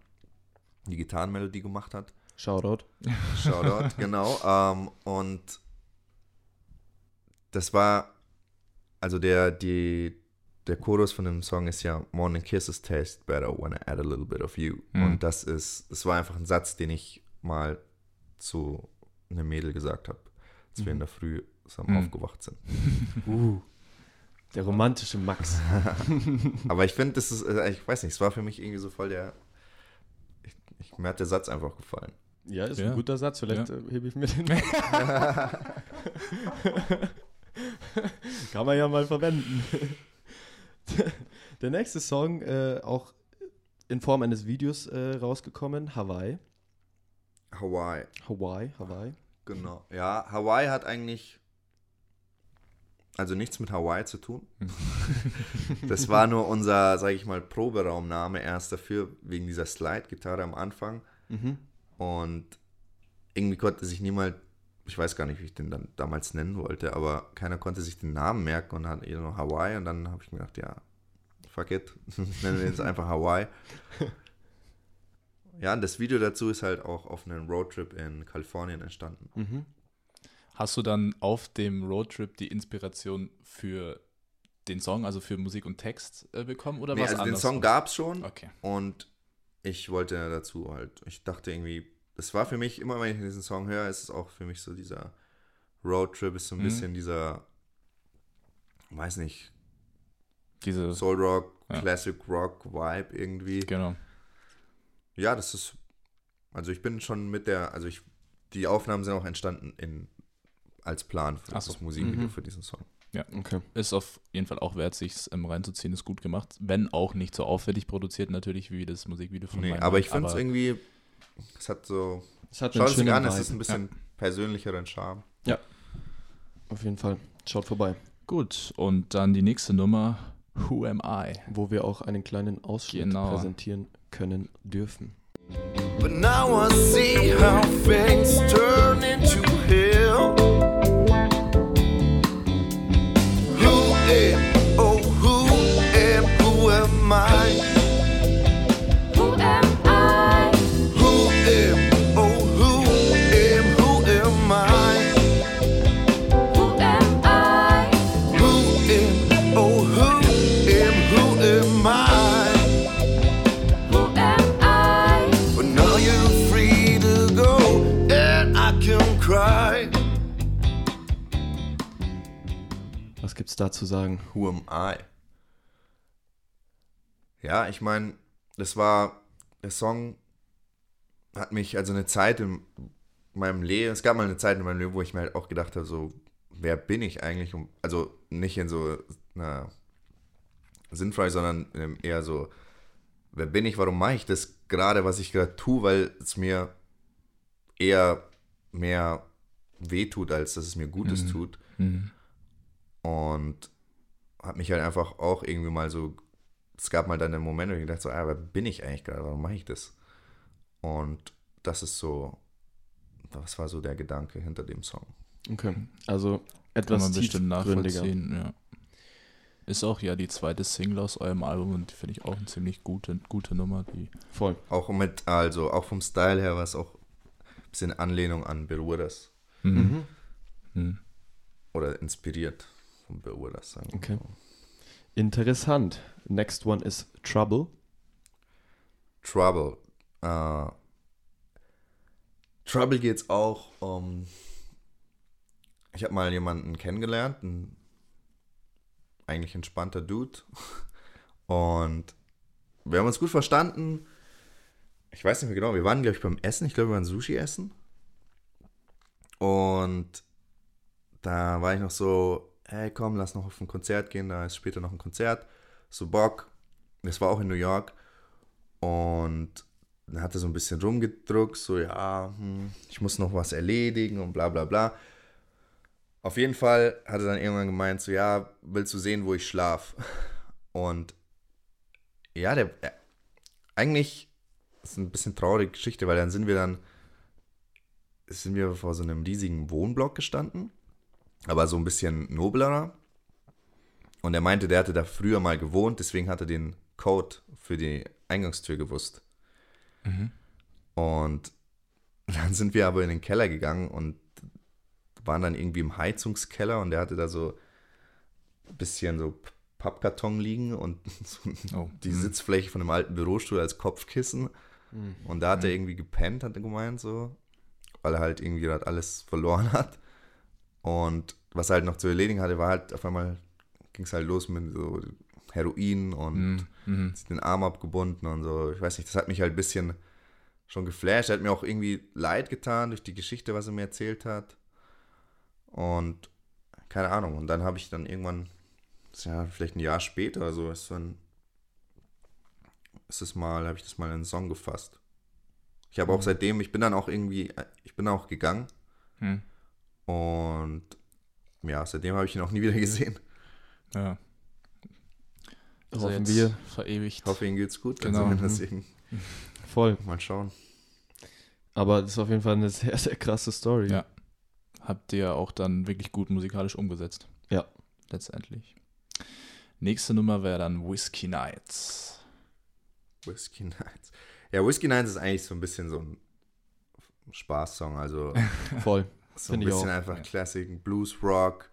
die Gitarrenmelodie gemacht hat. Shoutout. Shoutout, genau. Ähm, und das war, also der, die, der Chorus von dem Song ist ja Morning Kisses taste better when I add a little bit of you. Mhm. Und das ist, das war einfach ein Satz, den ich mal zu einem Mädel gesagt habe, als wir in der Früh zusammen Mhm. aufgewacht sind. Uh, der romantische Max. Aber ich finde, das ist, äh, ich weiß nicht, es war für mich irgendwie so voll der, ich, ich, mir hat der Satz einfach gefallen. Ja, ist Ja. ein guter Satz. Vielleicht Ja. äh, hebe ich mir den. Kann man ja mal verwenden. Der nächste Song, äh, auch in Form eines Videos äh, rausgekommen, Hawaii. Hawaii. Hawaii, Hawaii. Genau. Ja, Hawaii hat eigentlich also nichts mit Hawaii zu tun. das war nur unser, sage ich mal, Proberaumname erst dafür, wegen dieser Slide-Gitarre am Anfang. Mhm. Und irgendwie konnte sich niemand, ich weiß gar nicht, wie ich den dann damals nennen wollte, aber keiner konnte sich den Namen merken und hat eher nur Hawaii. Und dann habe ich mir gedacht, ja, fuck it, nennen wir jetzt einfach Hawaii. Ja, und das Video dazu ist halt auch auf einem Roadtrip in Kalifornien entstanden. Mhm. Hast du dann auf dem Roadtrip die Inspiration für den Song, also für Musik und Text äh, bekommen oder Nee, was also den anderes? Song gab es schon Okay. und ich wollte dazu halt, ich dachte irgendwie, das war für mich, immer wenn ich diesen Song höre, ist es auch für mich so dieser Roadtrip, ist so ein Mhm. bisschen dieser, weiß nicht, Diese, Soul Rock, Ja. Classic Rock Vibe irgendwie. genau. Ja, das ist, also ich bin schon mit der, also ich, die Aufnahmen sind auch entstanden in, als Plan für so. das Musikvideo Mhm. für diesen Song. Okay. Ist auf jeden Fall auch wert, sich ähm, reinzuziehen, ist gut gemacht. Wenn auch nicht so aufwendig produziert, natürlich, wie das Musikvideo von Nee, meinem aber ich finde es irgendwie, es hat so, Es hat schaut einen es schönen an, es ist ein bisschen persönlicheren Charme. Auf jeden Fall. Schaut vorbei. Gut, und dann die nächste Nummer, Who Am I? Wo wir auch einen kleinen Ausschnitt Genau. präsentieren können dürfen. But now I see how things turn into hell. Was gibt's da zu sagen? Who am I? Ja, ich meine, das war, der Song hat mich, also eine Zeit in meinem Leben, es gab mal eine Zeit in meinem Leben, wo ich mir halt auch gedacht habe, so, wer bin ich eigentlich? Also nicht in so einer sinnfrei, sondern eher so, wer bin ich, warum mache ich das gerade, was ich gerade tue, weil es mir eher mehr wehtut, als dass es mir Gutes tut. Mhm. Und habe mich halt einfach auch irgendwie mal so, es gab mal dann einen Moment, wo ich gedacht so, ah, wer bin ich eigentlich gerade, warum mache ich das? Und das ist so, das war so der Gedanke hinter dem Song. Okay. Also Kann etwas man bestimmt nachvollziehen, ja. Ist auch ja die zweite Single aus eurem Album und die finde ich auch eine ziemlich gute, gute Nummer. Die, Voll. Auch mit, also auch vom Style her war es auch ein bisschen Anlehnung an Beruras mhm. Mhm. oder inspiriert Beruras, sagen Okay. Interessant. Next one is Trouble. Trouble. Äh, Trouble geht's auch um. Ich habe mal jemanden kennengelernt, ein eigentlich entspannter Dude. Und wir haben uns gut verstanden. Ich weiß nicht mehr genau, wir waren, glaube ich, beim Essen. Ich glaube, wir waren Sushi essen. Und da war ich noch so, hey komm, lass noch auf ein Konzert gehen, da ist später noch ein Konzert. So Bock. Das war auch in New York. Und dann hat er so ein bisschen rumgedruckt, so ja, hm, ich muss noch was erledigen und bla bla bla. Auf jeden Fall hat er dann irgendwann gemeint, so ja, willst du sehen, wo ich schlaf? Und ja, der äh, eigentlich ist ein bisschen traurige Geschichte, weil dann sind wir dann sind wir vor so einem riesigen Wohnblock gestanden, aber so ein bisschen noblerer. Und er meinte, der hatte da früher mal gewohnt, deswegen hat er den Code für die Eingangstür gewusst. Und dann sind wir aber in den Keller gegangen und waren dann irgendwie im Heizungskeller und der hatte da so ein bisschen so Pappkarton liegen und so Oh. die Mhm. Sitzfläche von einem alten Bürostuhl als Kopfkissen. Und da hat er irgendwie gepennt, hat er gemeint, so, weil er halt irgendwie gerade alles verloren hat. Und was er halt noch zu erledigen hatte, war halt auf einmal ging es halt los mit so Heroin und Mhm. Mhm. den Arm abgebunden und so. Ich weiß nicht, das hat mich halt ein bisschen schon geflasht. Er hat mir auch irgendwie leid getan durch die Geschichte, was er mir erzählt hat. Und keine Ahnung. Und dann habe ich dann irgendwann, das ist ja vielleicht ein Jahr später, so ist so ein, ist es mal, habe ich das mal in einen Song gefasst. Ich habe auch seitdem, ich bin dann auch irgendwie, ich bin auch gegangen Mhm. Und ja, seitdem habe ich ihn auch nie wieder gesehen. Ja. Also Hoffen wir. verewigt. Ich hoffe, ihm geht's gut. Genau. Also, deswegen Voll. mal schauen. Aber das ist auf jeden Fall eine sehr, sehr krasse Story. Ja. Habt ihr auch dann wirklich gut musikalisch umgesetzt. Ja. Letztendlich. Nächste Nummer wäre dann Whiskey Nights. Whiskey Nights. Ja, Whiskey Nights ist eigentlich so ein bisschen so ein Spaßsong. Also Voll. So ein bisschen auch. einfach Classic Blues Rock.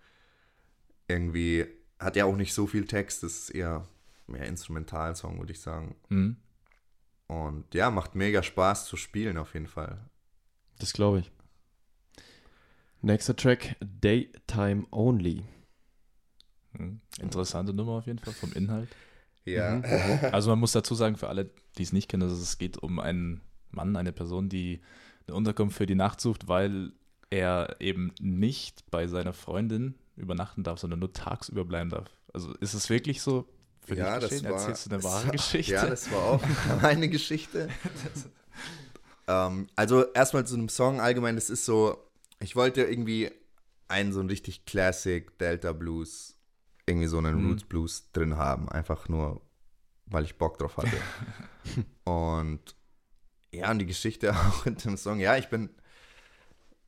Irgendwie hat ja auch nicht so viel Text, das ist eher mehr Instrumentalsong, würde ich sagen. Mhm. Und ja, macht mega Spaß zu spielen auf jeden Fall. Das glaube ich. Nächster Track, Daytime Only. Mhm. Interessante Nummer auf jeden Fall vom Inhalt. Ja. Mhm. Also man muss dazu sagen, für alle, die es nicht kennen, dass es geht um einen Mann, eine Person, die eine Unterkunft für die Nacht sucht, weil er eben nicht bei seiner Freundin übernachten darf, sondern nur tagsüber bleiben darf. Also ist es wirklich so für ja, dich das war, Erzählst du eine wahre war- Geschichte? Ja, das war auch meine Geschichte. ähm, also erstmal zu einem Song allgemein, das ist so, ich wollte irgendwie einen so einen richtig Classic Delta Blues, irgendwie so einen Mhm. Roots Blues drin haben, einfach nur, weil ich Bock drauf hatte. und ja, und die Geschichte auch in dem Song, ja, ich bin,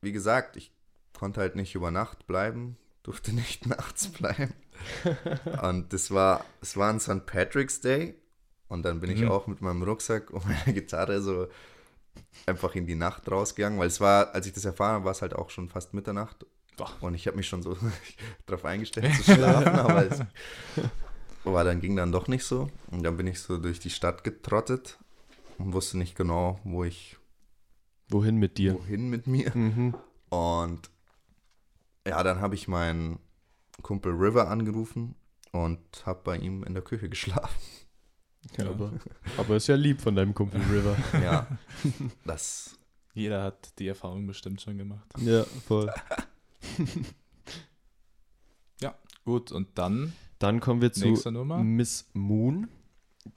wie gesagt, ich konnte halt nicht über Nacht bleiben, durfte nicht nachts bleiben. Und das war, es war ein St. Patrick's Day. Und dann bin ich Mhm. auch mit meinem Rucksack und meiner Gitarre so einfach in die Nacht rausgegangen, weil es war, als ich das erfahren habe, war es halt auch schon fast Mitternacht. Boah. Und ich habe mich schon so darauf eingestellt zu schlafen, aber es war dann ging dann doch nicht so. Und dann bin ich so durch die Stadt getrottet und wusste nicht genau, wo ich Wohin mit dir? wohin mit mir. Mhm. Und ja, dann habe ich meinen Kumpel River angerufen und habe bei ihm in der Küche geschlafen. Ja, aber, aber ist ja lieb von deinem Kumpel River. Ja, das Jeder hat die Erfahrung bestimmt schon gemacht. ja, voll. Gut, und dann Dann kommen wir zu. Miss Moon.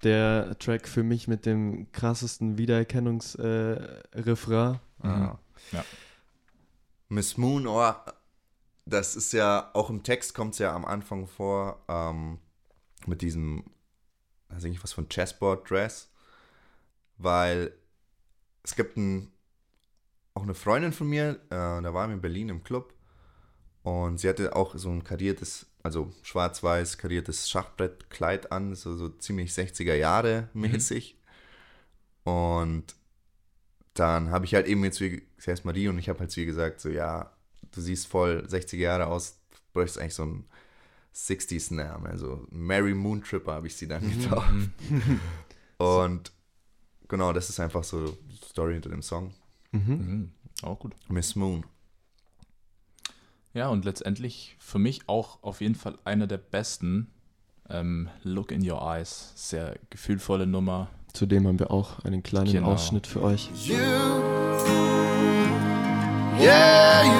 Der Track für mich mit dem krassesten Wiedererkennungsrefrain. Äh. Ah. Ja. Miss Moon, oh, das ist ja, auch im Text kommt es ja am Anfang vor, ähm, mit diesem, weiß ich nicht, was von Chessboard Dress, weil es gibt ein, auch eine Freundin von mir, äh, da waren wir in Berlin im Club und sie hatte auch so ein kariertes, also schwarz-weiß kariertes Schachbrettkleid an, so, so ziemlich 60er Jahre mäßig. Und dann habe ich halt eben jetzt, wie sie heißt Marie, und ich habe halt zu ihr gesagt, so, ja, du siehst voll 60er Jahre aus, du bräuchst eigentlich so einen 60s-Namen, also Mary Moon Tripper habe ich sie dann getauft. Und genau, das ist einfach so die Story hinter dem Song. Mhm. Mhm. Auch gut. Miss Moon. Ja, und letztendlich für mich auch auf jeden Fall einer der besten. Ähm, Look in Your Eyes. Sehr gefühlvolle Nummer. Zudem haben wir auch einen kleinen Genau. Ausschnitt für euch. You, yeah, you,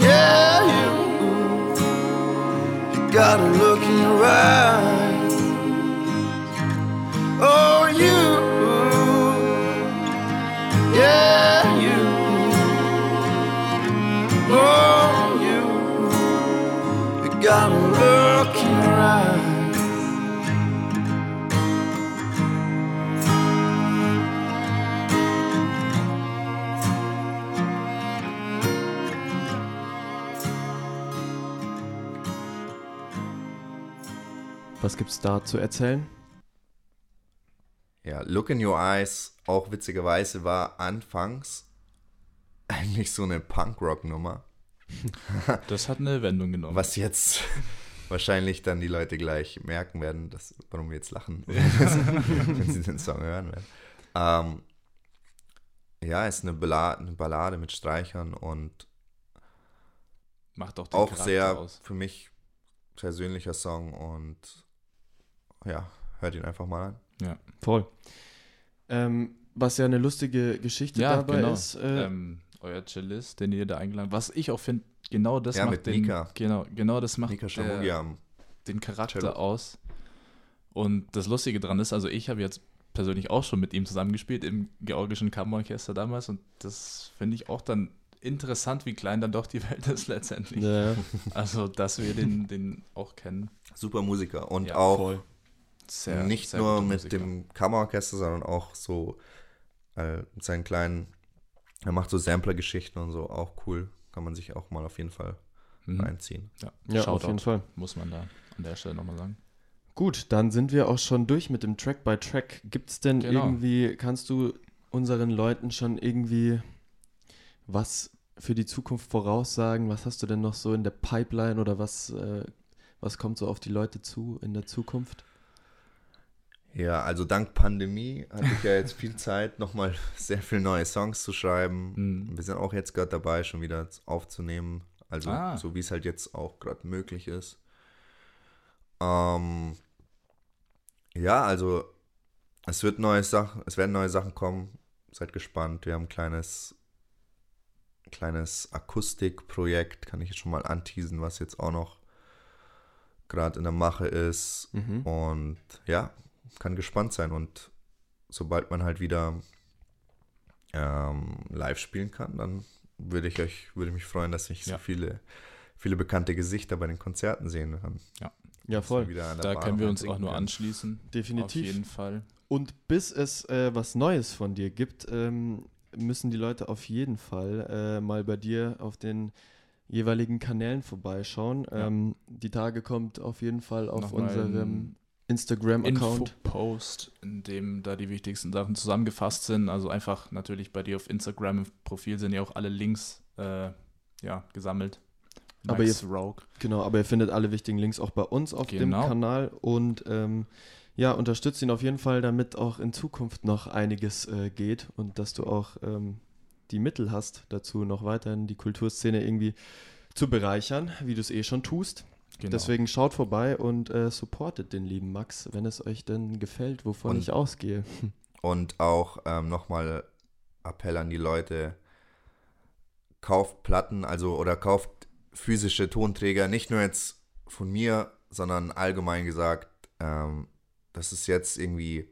yeah, you, you got a look in your eyes. Oh, Was gibt's da zu erzählen? Ja, Look in Your Eyes, auch witzigerweise, war anfangs eigentlich so eine Punkrock-Nummer, Das hat eine Wendung genommen. was jetzt wahrscheinlich dann die Leute gleich merken werden, dass, warum wir jetzt lachen, wenn sie den Song hören werden. Ähm, ja, ist eine Ballade, eine Ballade mit Streichern und Macht auch den auch Charakter sehr aus. für mich persönlicher Song und ja, hört ihn einfach mal an. Voll. Ähm, was ja eine lustige Geschichte Ja, dabei genau. ist. Äh, ähm, euer Cellist, den ihr da eingeladen Was ich auch finde, genau das Ja, macht mit den, Nika. Genau, genau das macht Nika Shamugiam. den Charakter Cello. aus. Und das Lustige dran ist, also ich habe jetzt persönlich auch schon mit ihm zusammengespielt im georgischen Kammerorchester damals und das finde ich auch dann interessant, wie klein dann doch die Welt ist letztendlich. ja, Also, dass wir den, den auch kennen. Super Musiker und Ja, auch voll. Sehr, nicht sehr nur mit Musiker. dem Kammerorchester, sondern auch so äh, mit seinen kleinen, er macht so Sampler-Geschichten und so, auch cool. Kann man sich auch mal auf jeden Fall Mhm. reinziehen. Ja, Ja, auf jeden Fall. muss man da an der Stelle nochmal sagen. Gut, dann sind wir auch schon durch mit dem Track by Track. Gibt's denn Genau. irgendwie, kannst du unseren Leuten schon irgendwie was für die Zukunft voraussagen? Was hast du denn noch so in der Pipeline oder was, äh, was kommt so auf die Leute zu in der Zukunft? Ja, also dank Pandemie hatte ich ja jetzt viel Zeit, nochmal sehr viele neue Songs zu schreiben. Mhm. Wir sind auch jetzt gerade dabei, schon wieder aufzunehmen. Also Ah. so wie es halt jetzt auch gerade möglich ist. Ähm, ja, also es wird neue Sachen, es werden neue Sachen kommen. Seid gespannt. Wir haben ein kleines, kleines Akustikprojekt, kann ich jetzt schon mal anteasen, was jetzt auch noch gerade in der Mache ist. Mhm. Und ja, kann gespannt sein. Und sobald man halt wieder ähm, live spielen kann, dann würde ich euch, würde mich freuen, dass ich Ja. so viele, viele bekannte Gesichter bei den Konzerten sehen kann. Ja, Dass voll. Da Bar können wir noch uns auch nur anschließen. Auf Definitiv. jeden Fall. Und bis es äh, was Neues von dir gibt, ähm, müssen die Leute auf jeden Fall äh, mal bei dir auf den jeweiligen Kanälen vorbeischauen. Ja. Ähm, die Tage kommt auf jeden Fall auf Nochmal unserem Instagram-Account. Info-Post, in dem da die wichtigsten Sachen zusammengefasst sind. Also einfach natürlich bei dir auf Instagram im Profil sind ja auch alle Links äh, ja, gesammelt. Aber Max Rogue. Genau, aber ihr findet alle wichtigen Links auch bei uns auf dem Genau. Kanal und ähm, ja, unterstützt ihn auf jeden Fall, damit auch in Zukunft noch einiges äh, geht und dass du auch ähm, die Mittel hast, dazu noch weiterhin die Kulturszene irgendwie zu bereichern, wie du es eh schon tust. Genau. Deswegen schaut vorbei und äh, supportet den lieben Max, wenn es euch denn gefällt, wovon Und- ich ausgehe. Und auch ähm, nochmal Appell an die Leute, kauft Platten, also oder kauft physische Tonträger, nicht nur jetzt von mir, sondern allgemein gesagt, ähm, das ist jetzt irgendwie,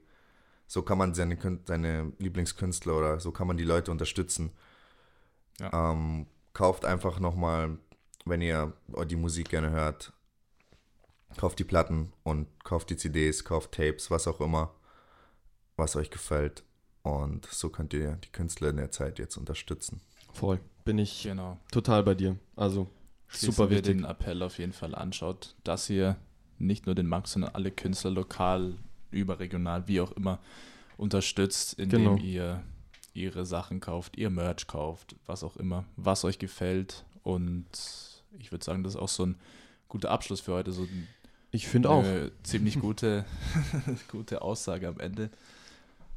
so kann man seine, seine Lieblingskünstler oder so kann man die Leute unterstützen. Ja. Ähm, kauft einfach nochmal, wenn ihr die Musik gerne hört, kauft die Platten und kauft die CDs, kauft Tapes, was auch immer, was euch gefällt. Und so könnt ihr die Künstler in der Zeit jetzt unterstützen. Voll, bin ich Genau. total bei dir. Also Schließen super wir wichtig. den Appell auf jeden Fall anschaut, dass ihr nicht nur den Max, sondern alle Künstler lokal, überregional, wie auch immer, unterstützt, indem Genau. ihr ihre Sachen kauft, ihr Merch kauft, was auch immer, was euch gefällt. Und ich würde sagen, das ist auch so ein guter Abschluss für heute, so ein Ich finde auch. Eine ziemlich gute, gute Aussage am Ende.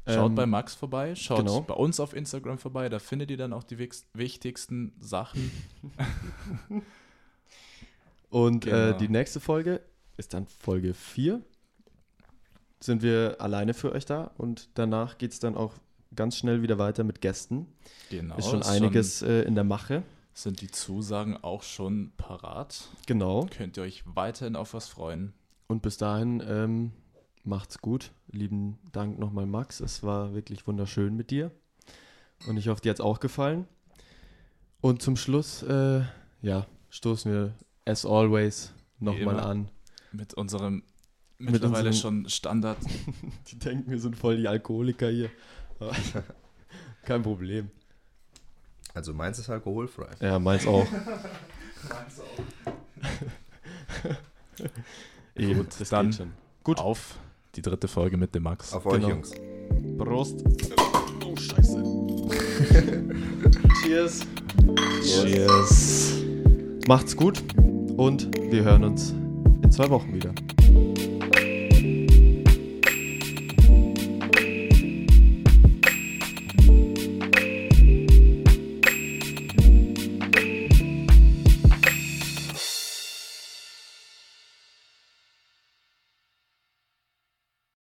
Schaut Ähm, bei Max vorbei, schaut genau. bei uns auf Instagram vorbei, da findet ihr dann auch die wichtigsten Sachen. Und äh, Genau. die nächste Folge ist dann Folge 4. Sind wir alleine für euch da und danach geht es dann auch ganz schnell wieder weiter mit Gästen. Genau. ist schon ist einiges äh, in der Mache. Sind die Zusagen auch schon parat. Genau. Könnt ihr euch weiterhin auf was freuen. Und bis dahin ähm, macht's gut. Lieben Dank nochmal, Max. Es war wirklich wunderschön mit dir. Und ich hoffe, dir hat's auch gefallen. Und zum Schluss, äh, ja, stoßen wir as always nochmal an. Mit unserem mittlerweile unserem- schon Standard. Die denken, wir sind voll die Alkoholiker hier. Kein Problem. Also meins ist alkoholfrei. Ja, meins auch. Eben, Gut, das dann schon. Gut. Auf die dritte Folge mit dem Max. Auf euch, Genau. Jungs. Prost. Oh, scheiße. Cheers. Cheers. Macht's gut und wir hören uns in zwei Wochen wieder.